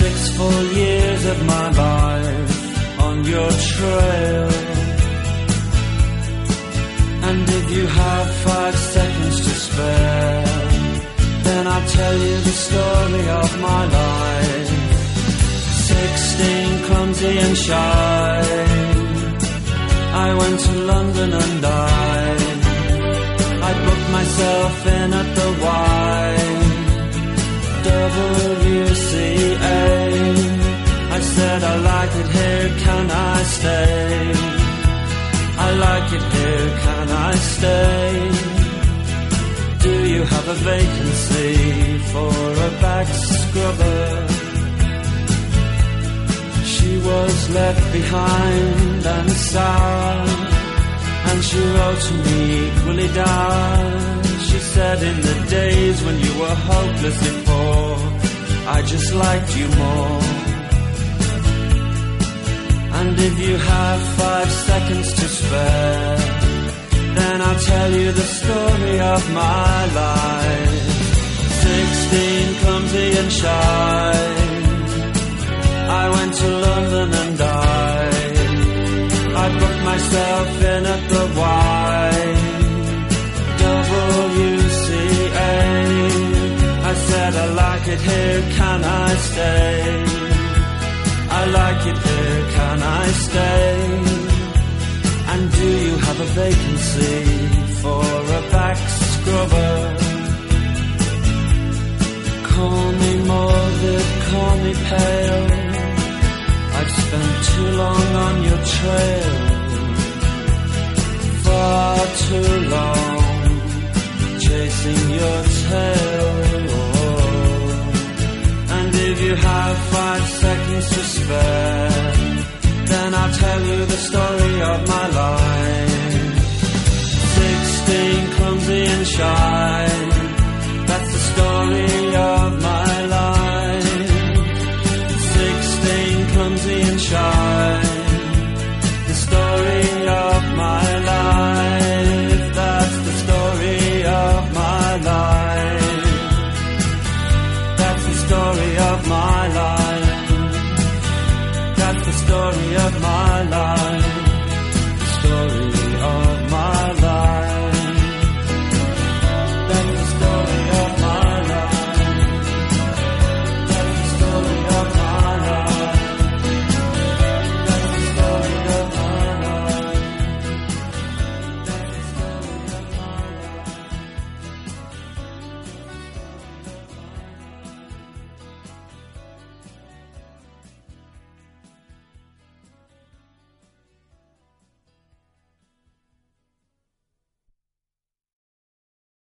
Six full years of my life on your trail. And if you have five seconds to spare, then I'll tell you the story of my life. Sixteen, clumsy and shy. I went to London and died. I booked myself in at the Y. WCA. I said I like it here, can I stay? I like it here, can I stay? Do you have a vacancy for a back scrubber? She was left behind and sour, and she wrote to me equally down. She said in the days when you were hopelessly poor, I just liked you more. And if you have five seconds to spare, then I'll tell you the story of my life. Sixteen, clumsy and shy. I went to London and I, I booked myself in at the Y. Said I like it here, can I stay? Like it here, can I stay? And do you have a vacancy for a back scrubber? Call me morbid, call me pale. I've spent too long on your trail. Far too long chasing your tail. If you have five seconds to spare, then I'll tell you the story of my life. Sixteen, clumsy and shy. That's the story of my life. Sixteen, clumsy and shy. The story of Love.